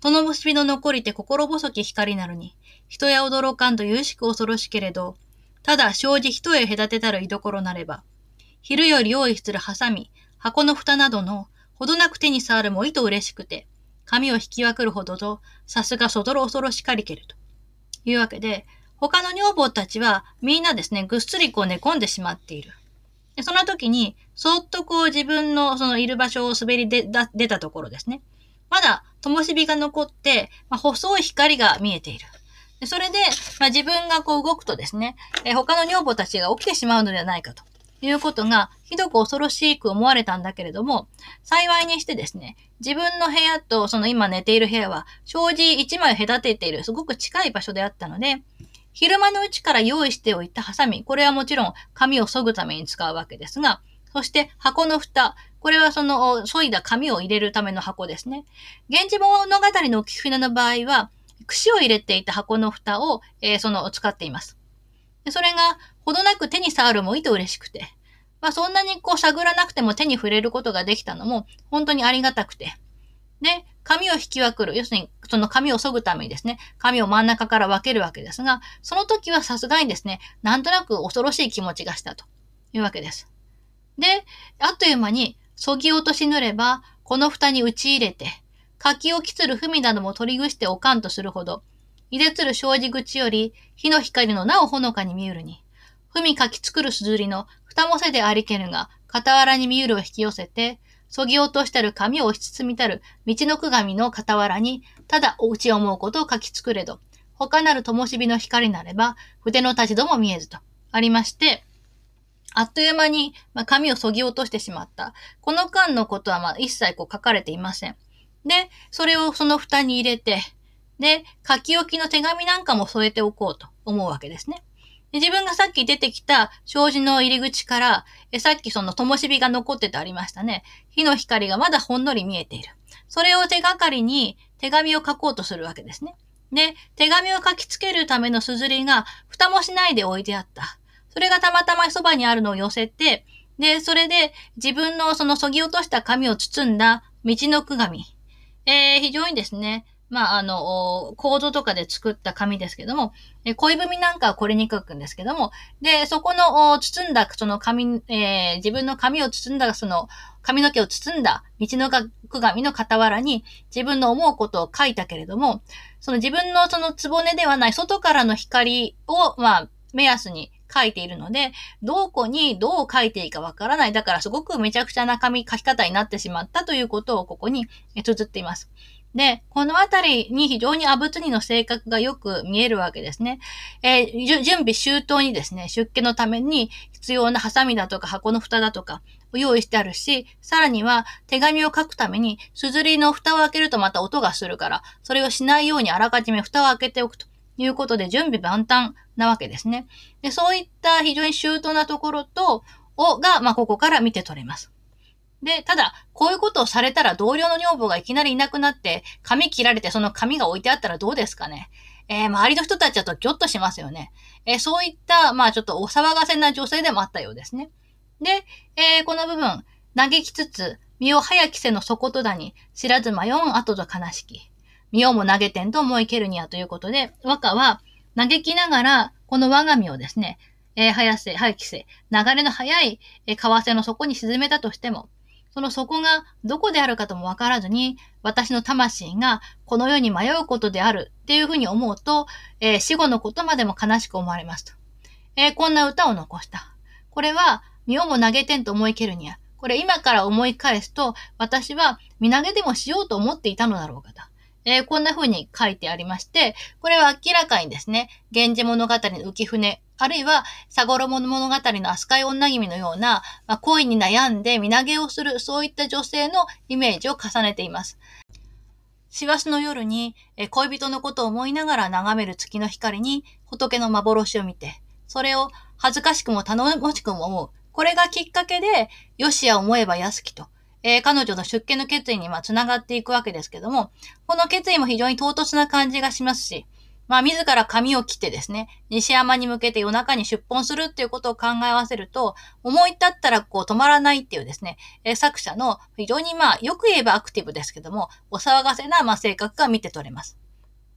その結びの残りて心細き光なるに、人や驚かんと有しく恐ろしけれど、ただ生じ人へ隔てたる居所なれば、昼より用意するハサミ、箱の蓋などの、ほどなく手に触るもいと嬉しくて、髪を引き分けるほどと、さすがそどろ恐ろしかりけると。いうわけで、他の女房たちはみんなですね、ぐっすりこう寝込んでしまっている。でその時に、そっとこう自分のそのいる場所を滑り出たところですね。まだ灯火が残って、まあ、細い光が見えている。でそれで、まあ、自分がこう動くとですね、え他の女房たちが起きてしまうのではないかということが、ひどく恐ろしく思われたんだけれども、幸いにしてですね、自分の部屋とその今寝ている部屋は、障子一枚隔てているすごく近い場所であったので、昼間のうちから用意しておいたハサミ、これはもちろん紙を削ぐために使うわけですが、そして箱の蓋、これはその、削いだ紙を入れるための箱ですね。源氏物語の浮船の場合は、串を入れていた箱の蓋を、えー、その、使っています。それが、ほどなく手に触るもいいと嬉しくて、まあそんなにこう探らなくても手に触れることができたのも、本当にありがたくて。で、紙を引き分ける。要するに、その紙を削ぐためにですね、紙を真ん中から分けるわけですが、その時はさすがにですね、なんとなく恐ろしい気持ちがしたというわけです。で、あっという間に、そぎ落とし塗れば、この蓋に打ち入れて、柿をきつる文なども取りぐしておかんとするほど、入れつる障子口より、火の光のなおほのかに見ゆるに、文かき作るすずりの二もせでありけるが、傍らに見ゆるを引き寄せて、そぎ落としたる紙を押し包みたる道のくがみの傍らに、ただお内を思うことを書き作れど、他なる灯火の光なれば、筆の立ちども見えずと、ありまして、あっという間に、まあ、紙を削ぎ落としてしまった。この間のことは、まあ、一切こう書かれていません。で、それをその蓋に入れて、で、書き置きの手紙なんかも添えておこうと思うわけですね。自分がさっき出てきた障子の入り口から、さっきその灯火が残っててありましたね。火の光がまだほんのり見えている。それを手がかりに手紙を書こうとするわけですね。で、手紙を書きつけるためのすずりが蓋もしないで置いてあった。それがたまたまそばにあるのを寄せて、で、それで自分のその削ぎ落とした紙を包んだ道のく紙。えー、非常にですね、まあ、あの、コードとかで作った紙ですけども、え恋文なんかはこれに書くんですけども、で、そこの包んだ、その紙、えー、自分の紙を包んだ、その髪の毛を包んだ道のく紙の傍らに自分の思うことを書いたけれども、その自分のそのつぼねではない外からの光を、まあ、目安に書いているので、どこにどう書いていいかわからない。だからすごくめちゃくちゃな紙書き方になってしまったということをここに綴っています。で、このあたりに非常にアブツニの性格がよく見えるわけですね。えー、準備周到にですね、出家のために必要なハサミだとか箱の蓋だとかを用意してあるし、さらには手紙を書くために、すずりの蓋を開けるとまた音がするから、それをしないようにあらかじめ蓋を開けておくと。いうことで準備万端なわけですね。で、そういった非常に周到なところと、をが、まあ、ここから見て取れます。で、ただ、こういうことをされたら同僚の女房がいきなりいなくなって、髪切られてその髪が置いてあったらどうですかね？えー、周りの人たちだとギョッとしますよね。えー、そういった、まあちょっとお騒がせな女性でもあったようですね。で、えー、この部分、嘆きつつ、身を早きせの底とだに、知らず迷ん後と悲しき。身をも投げてんと思いけるにやということで、和歌は嘆きながら、この我が身をですね、えー、早瀬、早期せ、流れの速い、えー、為替の底に沈めたとしても、その底がどこであるかともわからずに、私の魂がこの世に迷うことであるっていうふうに思うと、えー、死後のことまでも悲しく思われますと。えー、こんな歌を残した。これは、身をも投げてんと思いけるにゃ、これ今から思い返すと、私は身投げでもしようと思っていたのだろうかと。えー、こんな風に書いてありまして、これは明らかにですね、源氏物語の浮船、あるいは、佐五郎物語の飛鳥女君のような、まあ、恋に悩んで身投げをする、そういった女性のイメージを重ねています。師走の夜に、え恋人のことを思いながら眺める月の光に仏の幻を見て、それを恥ずかしくも頼もしくも思う。これがきっかけで、よしや思えば安きと、えー、彼女の出家の決意にま繋がっていくわけですけども、この決意も非常に唐突な感じがしますし、まあ、自ら髪を切ってですね、西山に向けて夜中に出本するっていうことを考え合わせると、思い立ったらこう止まらないっていうですね、え作者の非常にまあ、よく言えばアクティブですけども、お騒がせなま性格が見て取れます。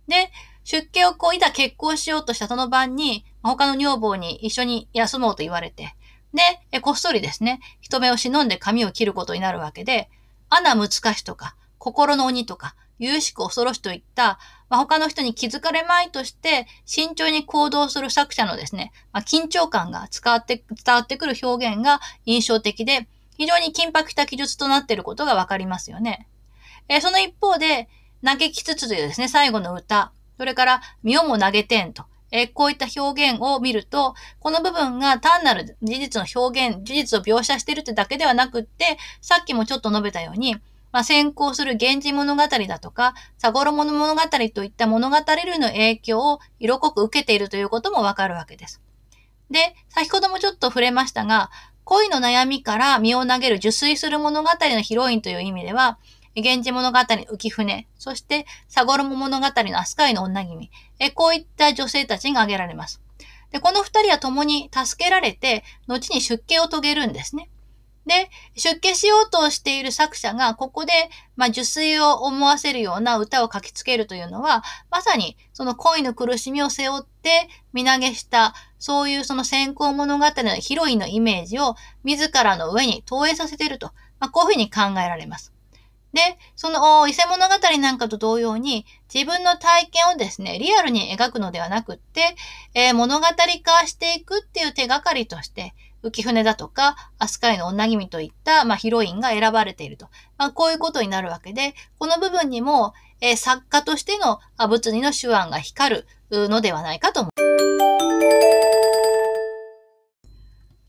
で、出家をこういざ結婚しようとしたその晩に、他の女房に一緒に休もうと言われて、で、えこっそりですね、人目を忍んで髪を切ることになるわけで、アナ難しとか、心の鬼とか、有しく恐ろしといった、まあ、他の人に気づかれまいとして慎重に行動する作者のですね、まあ、緊張感が伝わって伝わってくる表現が印象的で、非常に緊迫した記述となっていることがわかりますよね。え、その一方で、嘆きつつというですね、最後の歌、それから身をも投げてんと、え、こういった表現を見ると、この部分が単なる事実の表現、事実を描写しているってだけではなくって、さっきもちょっと述べたように、まあ、先行する源氏物語だとか、佐五郎物語といった物語類の影響を色濃く受けているということもわかるわけです。で、先ほどもちょっと触れましたが、恋の悩みから身を投げる受水する物語のヒロインという意味では、源氏物語浮船、そして佐五郎物語の飛鳥井の女君、えこういった女性たちが挙げられます。で、この二人は共に助けられて、後に出家を遂げるんですね。で、出家しようとしている作者が、ここで、まあ、受水を思わせるような歌を書きつけるというのは、まさに、その恋の苦しみを背負って、身投げした、そういうその先行物語のヒロインのイメージを、自らの上に投影させていると、まあ、こういうふうに考えられます。で、その伊勢物語なんかと同様に、自分の体験をですね、リアルに描くのではなくって、えー、物語化していくっていう手がかりとして、浮船だとか、飛鳥井の女君といった、まあ、ヒロインが選ばれていると。まあ、こういうことになるわけで、この部分にも、えー、作家としての阿仏にの手腕が光るのではないかと思う。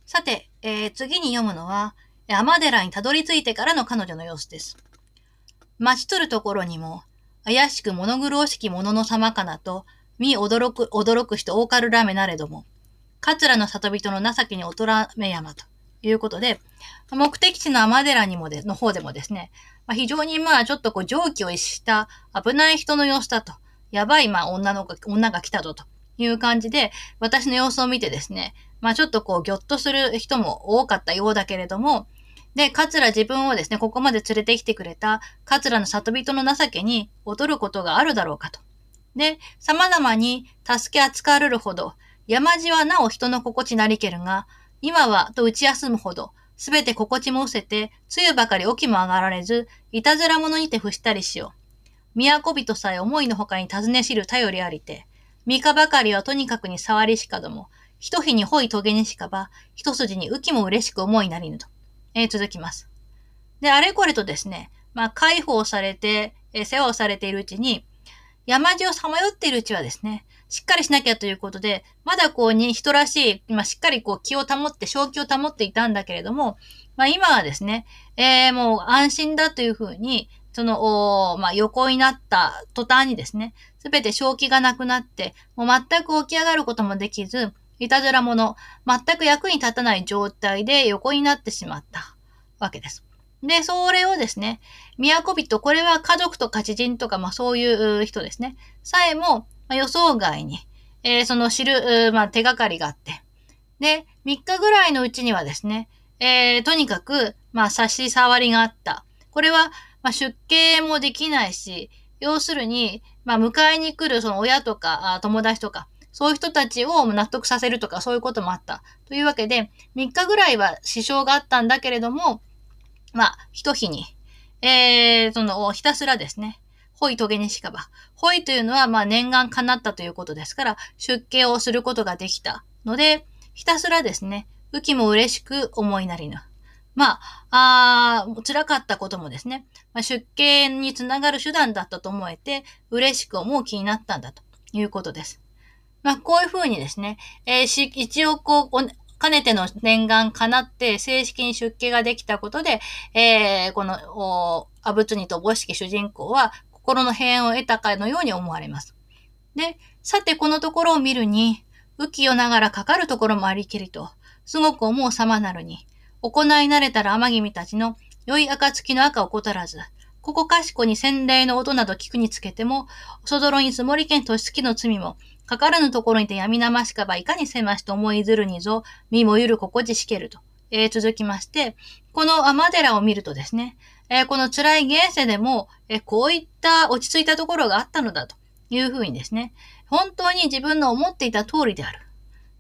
さて、えー、次に読むのは、天寺にたどり着いてからの彼女の様子です。待ち取るところにも、怪しく物苦しき者の様かなと、見驚く、驚く人多かるらめなれども、桂の里人の情けに劣らめ山ということで、目的地の天寺にもで、の方でもですね、まあ、非常にまあちょっとこう蒸気を逸した危ない人の様子だと、やばいまあ女の子女が来たぞという感じで、私の様子を見てですね、まあちょっとこうぎょっとする人も多かったようだけれども、で、桂自分をですね、ここまで連れてきてくれた桂の里人の情けに劣ることがあるだろうかと。で、様々に助け扱われるほど、山路はなお人の心地なりけるが、今はと打ち休むほど、すべて心地も失せて、つゆばかり起きも上がられず、いたずら者にて伏したりしよう。都人さえ思いのほかに尋ね知る頼りありて、三日ばかりはとにかくに触りしかども、一日にほい棘にしかば、一筋に浮きも嬉しく思いなりぬと。えー、続きます。で、あれこれとですね、まあ、解放されて、えー、世話をされているうちに、山路をさまよっているうちはですね、しっかりしなきゃということで、まだこうに人らしい、まあ、しっかりこう気を保って、正気を保っていたんだけれども、まあ、今はですね、えー、もう安心だというふうに、その、おまあ、横になった途端にですね、すべて正気がなくなって、もう全く起き上がることもできず、いたずら者、全く役に立たない状態で横になってしまったわけです。で、それをですね、都人、これは家族とか知人とか、まあそういう人ですね、さえも、予想外に、えー、その知る、まあ、手がかりがあって。で、3日ぐらいのうちにはですね、えー、とにかく、まあ、差し障りがあった。これは、まあ、出家もできないし、要するに、まあ、迎えに来るその親とか、友達とか、そういう人たちを納得させるとかそういうこともあった。というわけで、3日ぐらいは支障があったんだけれども、まあ、一日に、えー、その、ひたすらですね、ホイトゲニシカバ。ホイというのは、まあ、念願叶ったということですから、出家をすることができたので、ひたすらですね、浮きも嬉しく思いなりぬ。まあ、あ辛かったこともですね、まあ、出家につながる手段だったと思えて、嬉しく思う気になったんだということです。まあ、こういうふうにですね、えー、一応こう、かねての念願叶って正式に出家ができたことで、えー、この、阿仏にと母式主人公は心の平安を得たかのように思われます。で、さてこのところを見るに、浮世ながらかかるところもありけりと、すごく思う様なるに、行い慣れたら天君たちの良い暁の赤をこたらず、ここかしこに洗礼の音など聞くにつけても、そぞろに積もり剣としきの罪も、かからぬところにて闇なましかばいかにせましと思いずるにぞ、身もゆるここじしけると。えー、続きまして、この天寺を見るとですね、えー、この辛い現世でも、えー、こういった落ち着いたところがあったのだというふうにですね、本当に自分の思っていた通りである。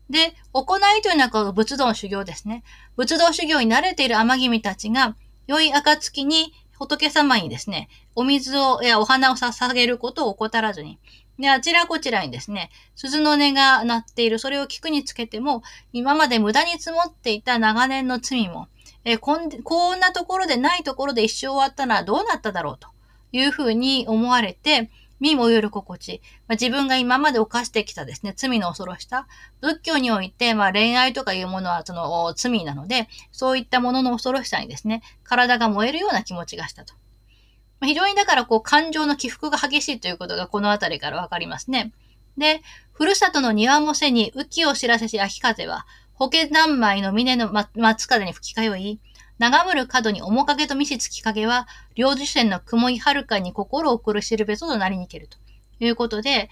で、行いというのはこの仏道修行ですね。仏道修行に慣れている天君たちが、良い暁に仏様にですね、お水を、やお花を捧げることを怠らずに、で、あちらこちらにですね、鈴の音が鳴っている、それを聞くにつけても、今まで無駄に積もっていた長年の罪も、えこんこんなところでないところで一生終わったらどうなっただろうというふうに思われて、身もよる心地、まあ、自分が今まで犯してきたですね、罪の恐ろしさ。仏教において、まあ、恋愛とかいうものはその罪なので、そういったものの恐ろしさにですね、体が燃えるような気持ちがしたと。非常にだからこう感情の起伏が激しいということがこのあたりからわかりますね。で、ふるさとの庭も背に雨季を知らせし秋風は、保険何枚の峰の松風に吹き通い、長むる角に面影と見し月影は、両受線の雲いはるかに心を苦しるべそとなりにけるということで、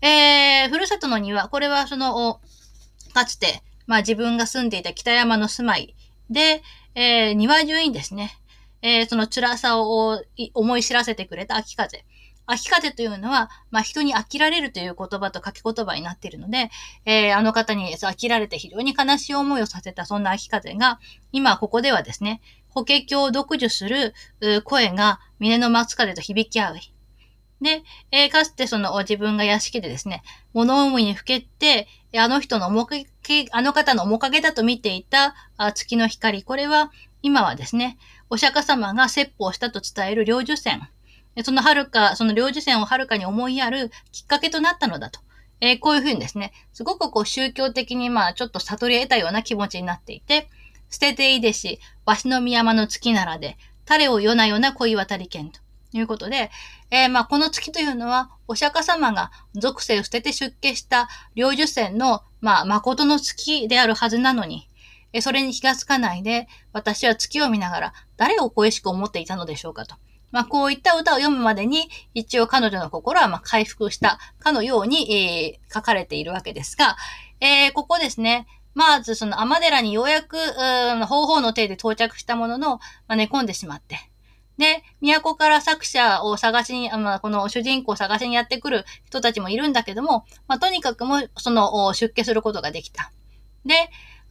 えー、ふるさとの庭、これはその、かつて、まあ自分が住んでいた北山の住まいで、えー、庭中にですね、えー、その辛さを思い知らせてくれた秋風。秋風というのは、まあ、人に飽きられるという言葉と書き言葉になっているので、えー、あの方に飽きられて非常に悲しい思いをさせたそんな秋風が、今ここではですね、法華経を読受する声が峰の松風と響き合う。で、えー、かつてその自分が屋敷でですね、物思いにふけて、あの人の面影、あの方の面影だと見ていた月の光、これは今はですね、お釈迦様が説法したと伝える領受線、その遥か、その領事線を遥かに思いやるきっかけとなったのだと。えー、こういうふうにですね、すごくこう宗教的にまあちょっと悟り得たような気持ちになっていて、捨てていいでし、わしの宮山の月ならで、種を夜な夜な恋渡り剣ということで、えー、まあこの月というのは、お釈迦様が属性を捨てて出家した領受線の、まあ誠の月であるはずなのに、えそれに気がつかないで、私は月を見ながら誰を恋しく思っていたのでしょうかと。まあ、こういった歌を読むまでに、一応彼女の心はま回復したかのように、えー、書かれているわけですが、えー、ここですね、まずその天寺にようやく、う方法の手で到着したものの、まあ、寝込んでしまって。で、都から作者を探しに、まあ、この主人公を探しにやってくる人たちもいるんだけども、まあ、とにかくも、その、出家することができた。で、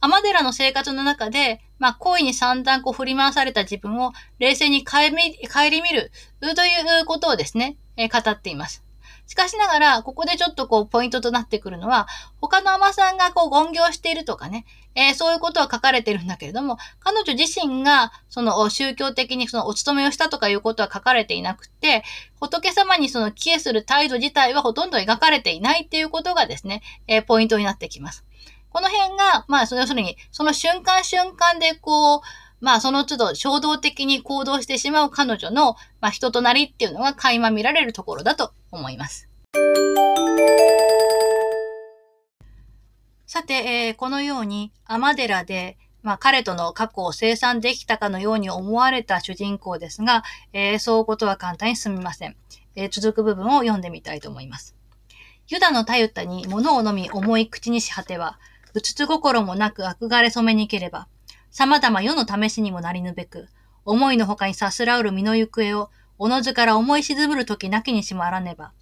天寺の生活の中で、まあ、恋に散々こう振り回された自分を冷静に帰り見るということをですね、えー、語っています。しかしながら、ここでちょっとこう、ポイントとなってくるのは、他の甘さんがこう、言行しているとかね、えー、そういうことは書かれてるんだけれども、彼女自身が、その、宗教的にその、お勤めをしたとかいうことは書かれていなくて、仏様にその、帰依する態度自体はほとんど描かれていないっていうことがですね、えー、ポイントになってきます。この辺が、まあ、要するに、その瞬間瞬間でこう、まあ、その都度衝動的に行動してしまう彼女の、まあ、人となりっていうのが垣間見られるところだと思います。さて、えー、このように、天寺で、まあ、彼との過去を生産できたかのように思われた主人公ですが、えー、そういうことは簡単に済みません。えー、続く部分を読んでみたいと思います。ユダのたゆたに物を飲み重い口にし果ては、うつつ心もなく憧れ染めにければ、様々世の試しにもなりぬべく、思いのほかにさすらうる身の行方を、おのずから思い沈むるときなきにしもあらねば、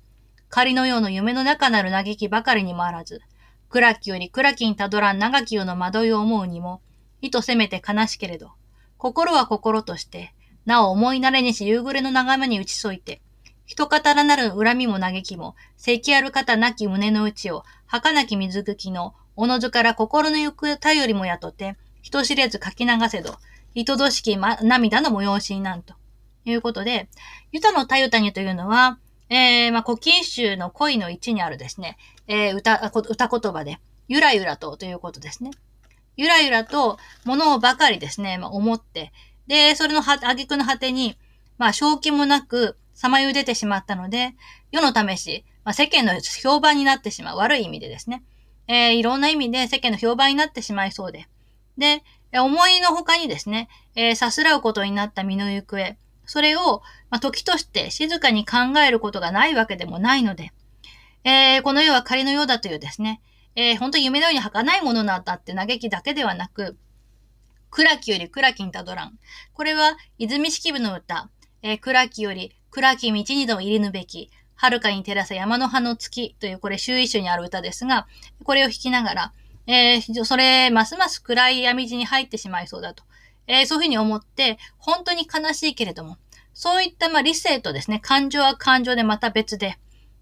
仮のようの夢の中なる嘆きばかりにもあらず、暗きより暗きにたどらん長き世の惑いを思うにも、意図せめて悲しけれど、心は心として、なお思い慣れにし夕暮れの眺めに打ち添いて、人方らなる恨みも嘆きも、関ある方なき胸の内を、儚き水茎の、おのずから心の行く頼りも雇って、人知れず書き流せど、糸どしき、ま、涙の催しになんと。いうことで、ユタのたゆたにというのは、えー、まあ、古今集の恋の一にあるですね、えー、歌、歌言葉で、ゆらゆらとということですね。ゆらゆらと、ものをばかりですね、まあ、思って、で、それのあげくの果てに、まあ、正気もなく、さまゆでてしまったので、世の試し、まあ、世間の評判になってしまう。悪い意味でですね。えー、いろんな意味で世間の評判になってしまいそうで。で、思いの他にですね、えー、さすらうことになった身の行方。それを、まあ、時として静かに考えることがないわけでもないので、えー、この世は仮のようだというですね、えー、本当に夢のように儚いものなんだって嘆きだけではなく、暗きより暗きにたどらん。これは、泉式部の歌、えー、暗きより暗き道にでも入りぬべき、遥かに照らせ山の葉の月という、これ、周囲集にある歌ですが、これを弾きながら、えー、それ、ますます暗い闇地に入ってしまいそうだと。えー、そういうふうに思って、本当に悲しいけれども、そういった、まあ、理性とですね、感情は感情でまた別で、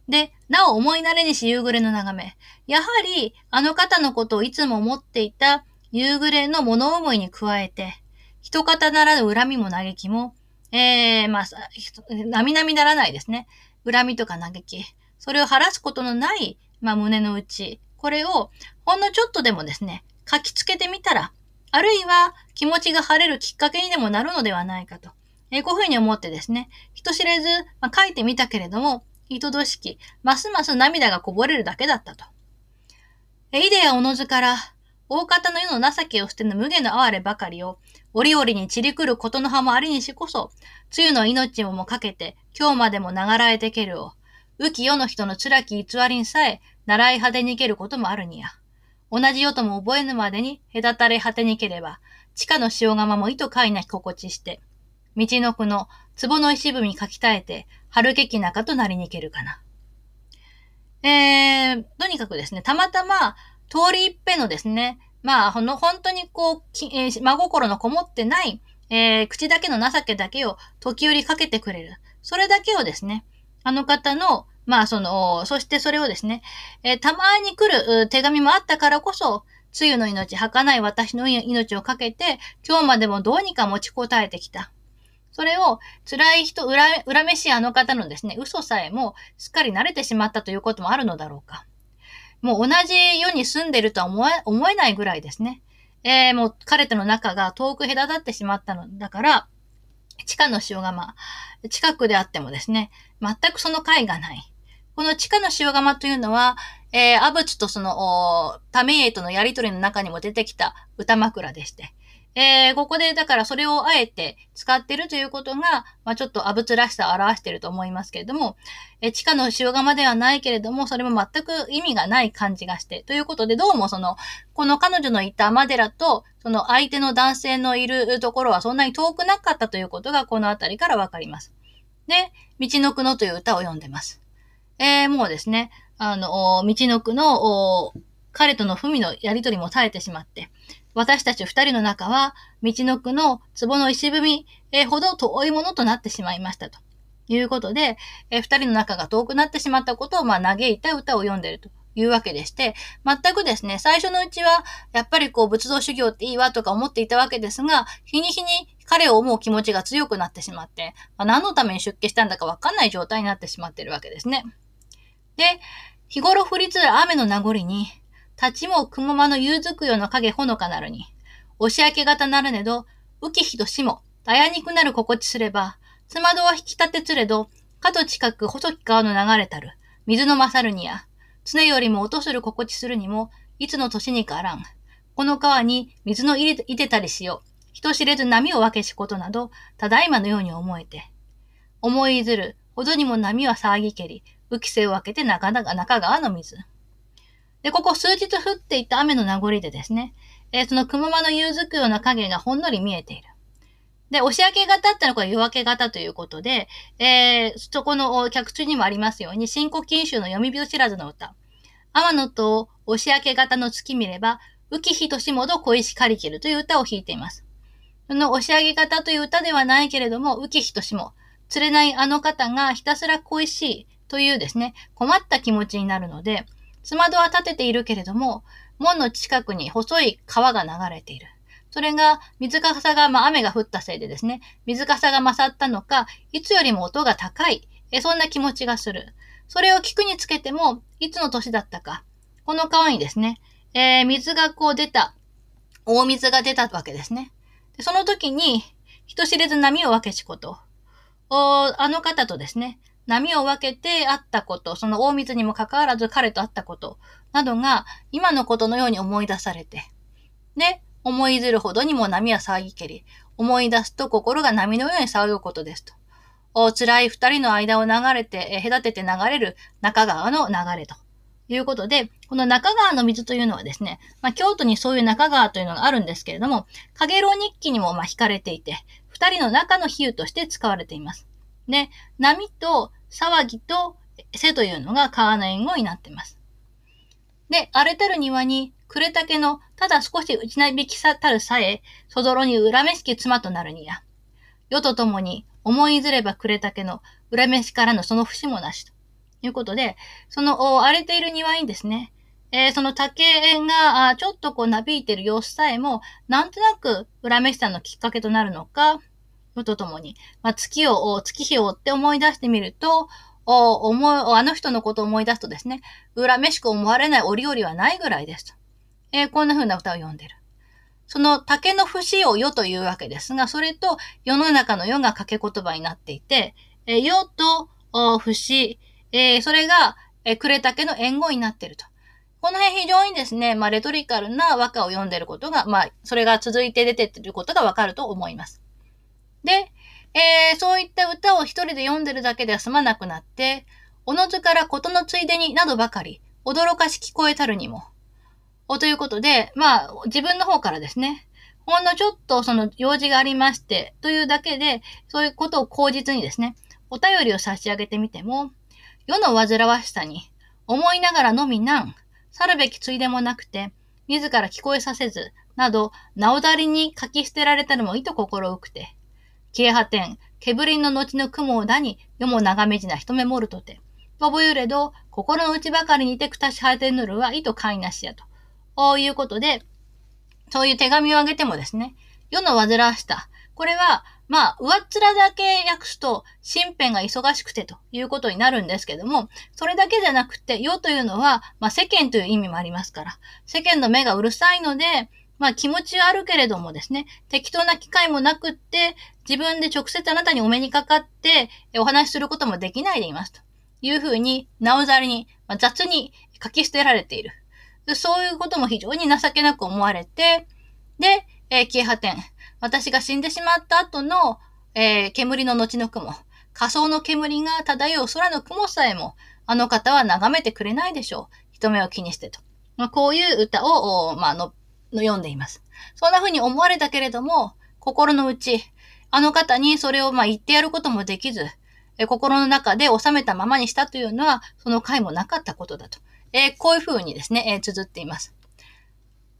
で、なお思い慣れにし夕暮れの眺め。やはり、あの方のことをいつも思っていた夕暮れの物思いに加えて、人方ならぬ恨みも嘆きも、えー、まあ、並々ならないですね。恨みとか嘆き。それを晴らすことのない、まあ、胸の内。これを、ほんのちょっとでもですね、書きつけてみたら、あるいは気持ちが晴れるきっかけにでもなるのではないかと。えー、こういうふうに思ってですね、人知れず、まあ、書いてみたけれども、糸どしき、ますます涙がこぼれるだけだったと。えイデアおのずから、大方の世の情けを捨てぬ無下の哀ればかりを、折々に散り来ることの葉もありにしこそ、梅雨の命ももかけて、今日までも流らえてけるを、浮き世の人の辛き偽りにさえ、習い果てにけることもあるにや。同じ世とも覚えぬまでに隔たれ果てにければ、地下の塩釜も糸飼いなき心地して、道のくの壺の石踏み書き絶えて、春けき中となりにけるかな。えー、とにかくですね、たまたま、通り一遍のですね、まあ、ほの、本当にこう、えー、真心のこもってない、えー、口だけの情けだけを時折かけてくれる。それだけをですね、あの方の、まあ、その、そしてそれをですね、えー、たまに来る手紙もあったからこそ、つゆの命、儚い私の命をかけて、今日までもどうにか持ちこたえてきた。それを辛い人、恨めしいあの方のですね、嘘さえもすっかり慣れてしまったということもあるのだろうか。もう同じ世に住んでるとは思え思えないぐらいですね。えー、もう彼との仲が遠く隔たってしまったのだから、地下の塩釜、近くであってもですね、全くその解がない。この地下の塩釜というのは、えー、アブツとその、タメイエとのやりとりの中にも出てきた歌枕でして、えー、ここで、だからそれをあえて使ってるということが、まあ、ちょっとアブツらしさを表してると思いますけれども、えー、地下の塩釜ではないけれども、それも全く意味がない感じがして、ということで、どうもその、この彼女のいたマデラと、その相手の男性のいるところはそんなに遠くなかったということが、このあたりからわかります。で、道のくのという歌を読んでます。えー、もうですね、あの、道のくの、彼との文のやりとりも絶えてしまって、私たち二人の中は、道のくの壺の石踏み、ほど遠いものとなってしまいましたと。いうことで、え二人の仲が遠くなってしまったことを、まあ、嘆いた歌を読んでいるというわけでして、全くですね、最初のうちは、やっぱりこう、仏像修行っていいわとか思っていたわけですが、日に日に彼を思う気持ちが強くなってしまって、まあ、何のために出家したんだかわかんない状態になってしまっているわけですね。で、日頃降りつる雨の名残に、立ちも雲間の夕づくよの影ほのかなるに、押し明け型なるねど、浮きひとしも、たやにくなる心地すれば、つまどは引き立てつれど、角近く細き川の流れたる、水の勝るにや、常よりも音する心地するにも、いつの年にかあらん。この川に水の入れいてたりしよう。人知れず波を分けしことなど、ただいまのように思えて。思いずる、ほどにも波は騒ぎけり、浮き瀬を分けて中中川の水。で、ここ数日降っていた雨の名残でですね、えー、その雲間の夕づくような影がほんのり見えている。で、押し明け型ってのはこれ夜明け型ということで、えー、そこの客中にもありますように、新古今集の読み人知らずの歌。天野と押し明け型の月見れば、浮ひとしもど小石かりけるという歌を弾いています。その押し上げ方という歌ではないけれども、浮ひとしも、釣れないあの方がひたすら恋しいというですね、困った気持ちになるので、つまどは立てているけれども、門の近くに細い川が流れている。それが、水かさが、まあ、雨が降ったせいでですね、水かさが勝ったのか、いつよりも音が高い、えそんな気持ちがする。それを聞くにつけても、いつの年だったか、この川にですね、えー、水がこう出た、大水が出たわけですね。でその時に、人知れず波を分けしこと、おあの方とですね、波を分けて会ったこと、その大水にもかかわらず彼と会ったことなどが今のことのように思い出されて、で、思いずるほどにも波は騒ぎけり、思い出すと心が波のように騒ぐことですと。お辛い二人の間を流れて、え隔てて流れる中川の流れということで、この中川の水というのはですね、まあ、京都にそういう中川というのがあるんですけれども、影楼日記にもまあ惹かれていて、二人の中の比喩として使われています。で、波と騒ぎと瀬というのが川の援護になっています。で、荒れてる庭に、暮れ竹のただ少し打ちなびきさたるさえ、そぞろに恨めしき妻となるにや。世とともに思いずれば暮れ竹の恨めしからのその節もなしということで、その荒れている庭にですね、えー、その竹がちょっとこうなびいてる様子さえも、なんとなく恨めしさのきっかけとなるのか、とともに、まあ、月を、月日を追って思い出してみると、お思い、あの人のことを思い出すとですね、恨めしく思われない折々はないぐらいです。えー、こんな風な歌を読んでる。その竹の節を世というわけですが、それと世の中の世が掛け言葉になっていて、えー、世と節、えー、それが、えー、暮れ竹の援護になっていると。この辺非常にですね、まあ、レトリカルな和歌を読んでることが、まあ、それが続いて出てってることがわかると思います。で、えー、そういった歌を一人で読んでるだけでは済まなくなって、おのずからことのついでになどばかり、驚かし聞こえたるにも。おということで、まあ、自分の方からですね、ほんのちょっとその用事がありまして、というだけで、そういうことを口実にですね、お便りを差し上げてみても、世の煩わしさに、思いながらのみなん、去るべきついでもなくて、自ら聞こえさせず、など、なおだりに書き捨てられたのもいと心浮くて、消え果てん、煙の後の雲をだに、世も長めじな一目もるとて。とぶゆれど、心の内ばかりにてくたし果てぬるは、意図いなしやと。こういうことで、そういう手紙をあげてもですね、世の煩わした。これは、まあ、上っ面だけ訳すと、身辺が忙しくてということになるんですけども、それだけじゃなくて、世というのは、まあ、世間という意味もありますから、世間の目がうるさいので、まあ気持ちはあるけれどもですね、適当な機会もなくって、自分で直接あなたにお目にかかってお話しすることもできないでいますというふうに、なおざりに、まあ、雑に書き捨てられている。そういうことも非常に情けなく思われて、で、えー、消え果てん。私が死んでしまった後の、えー、煙の後の雲。仮想の煙が漂う空の雲さえも、あの方は眺めてくれないでしょう。人目を気にしてと。まあ、こういう歌を、まあの、の読んでいます。そんな風に思われたけれども、心の内、あの方にそれをまあ言ってやることもできず、え心の中で収めたままにしたというのは、その回もなかったことだと。えー、こういう風にですね、えー、綴っています。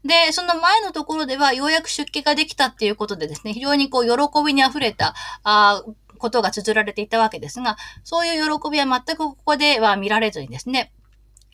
で、その前のところでは、ようやく出家ができたっていうことでですね、非常にこう、喜びに溢れた、あことが綴られていたわけですが、そういう喜びは全くここでは見られずにですね、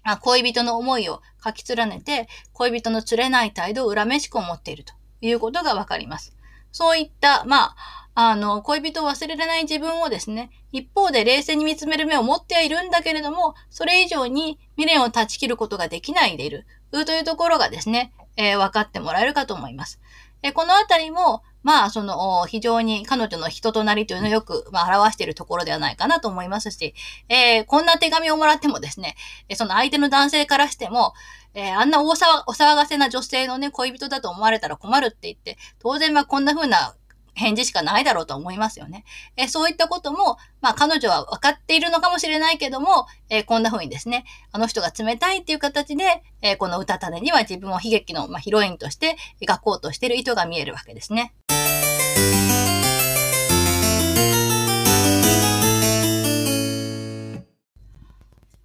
あ恋人の思いを書き連ねて、恋人の釣れない態度を恨めしく思っているということがわかります。そういった、まあ、あの、恋人を忘れられない自分をですね、一方で冷静に見つめる目を持ってはいるんだけれども、それ以上に未練を断ち切ることができないでいる、というところがですね、えー、分かってもらえるかと思います。えこのあたりも、まあ、その、非常に彼女の人となりというのをよく、まあ、表しているところではないかなと思いますし、えー、こんな手紙をもらってもですね、その相手の男性からしても、えー、あんな大騒お騒がせな女性のね、恋人だと思われたら困るって言って、当然まあこんな風な返事しかないだろうと思いますよね。えそういったことも、まあ彼女は分かっているのかもしれないけども、えこんな風にですね、あの人が冷たいっていう形で、えこの歌種には自分を悲劇の、まあ、ヒロインとして描こうとしている意図が見えるわけですね。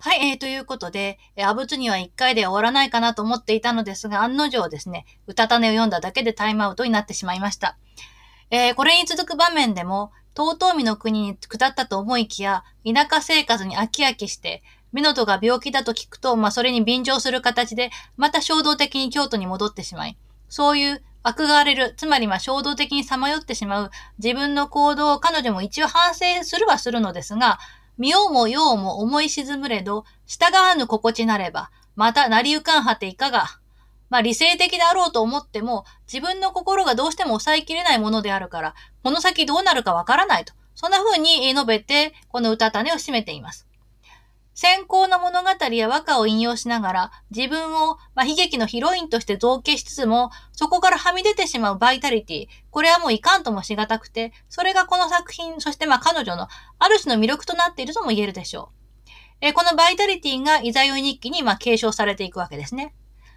はい、えー、ということで、えー、阿仏には一回で終わらないかなと思っていたのですが、案の定ですね、歌種を読んだだけでタイムアウトになってしまいました。えー、これに続く場面でも、遠江の国に下ったと思いきや、田舎生活に飽き飽きして、ミノトが病気だと聞くと、まあ、それに便乗する形で、また衝動的に京都に戻ってしまい、そういう悪が荒れる、つまりま衝動的にさまよってしまう自分の行動を彼女も一応反省するはするのですが、見ようもようも思い沈むれど、従わぬ心地なれば、また成り行かんはていかが。まあ理性的であろうと思っても、自分の心がどうしても抑えきれないものであるから、この先どうなるかわからないと。そんな風に述べて、この歌種を締めています。先行の物語や和歌を引用しながら、自分を、まあ、悲劇のヒロインとして造形しつつも、そこからはみ出てしまうバイタリティ、これはもういかんともしがたくて、それがこの作品、そしてまあ彼女のある種の魅力となっているとも言えるでしょう。えこのバイタリティがイザヨイ日記にまあ継承されていくわけですね。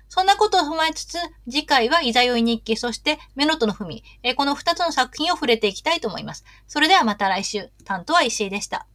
そんなことを踏まえつつ、次回はイザヨイ日記、そしてメノトの文、えこの二つの作品を触れていきたいと思います。それではまた来週。担当は石井でした。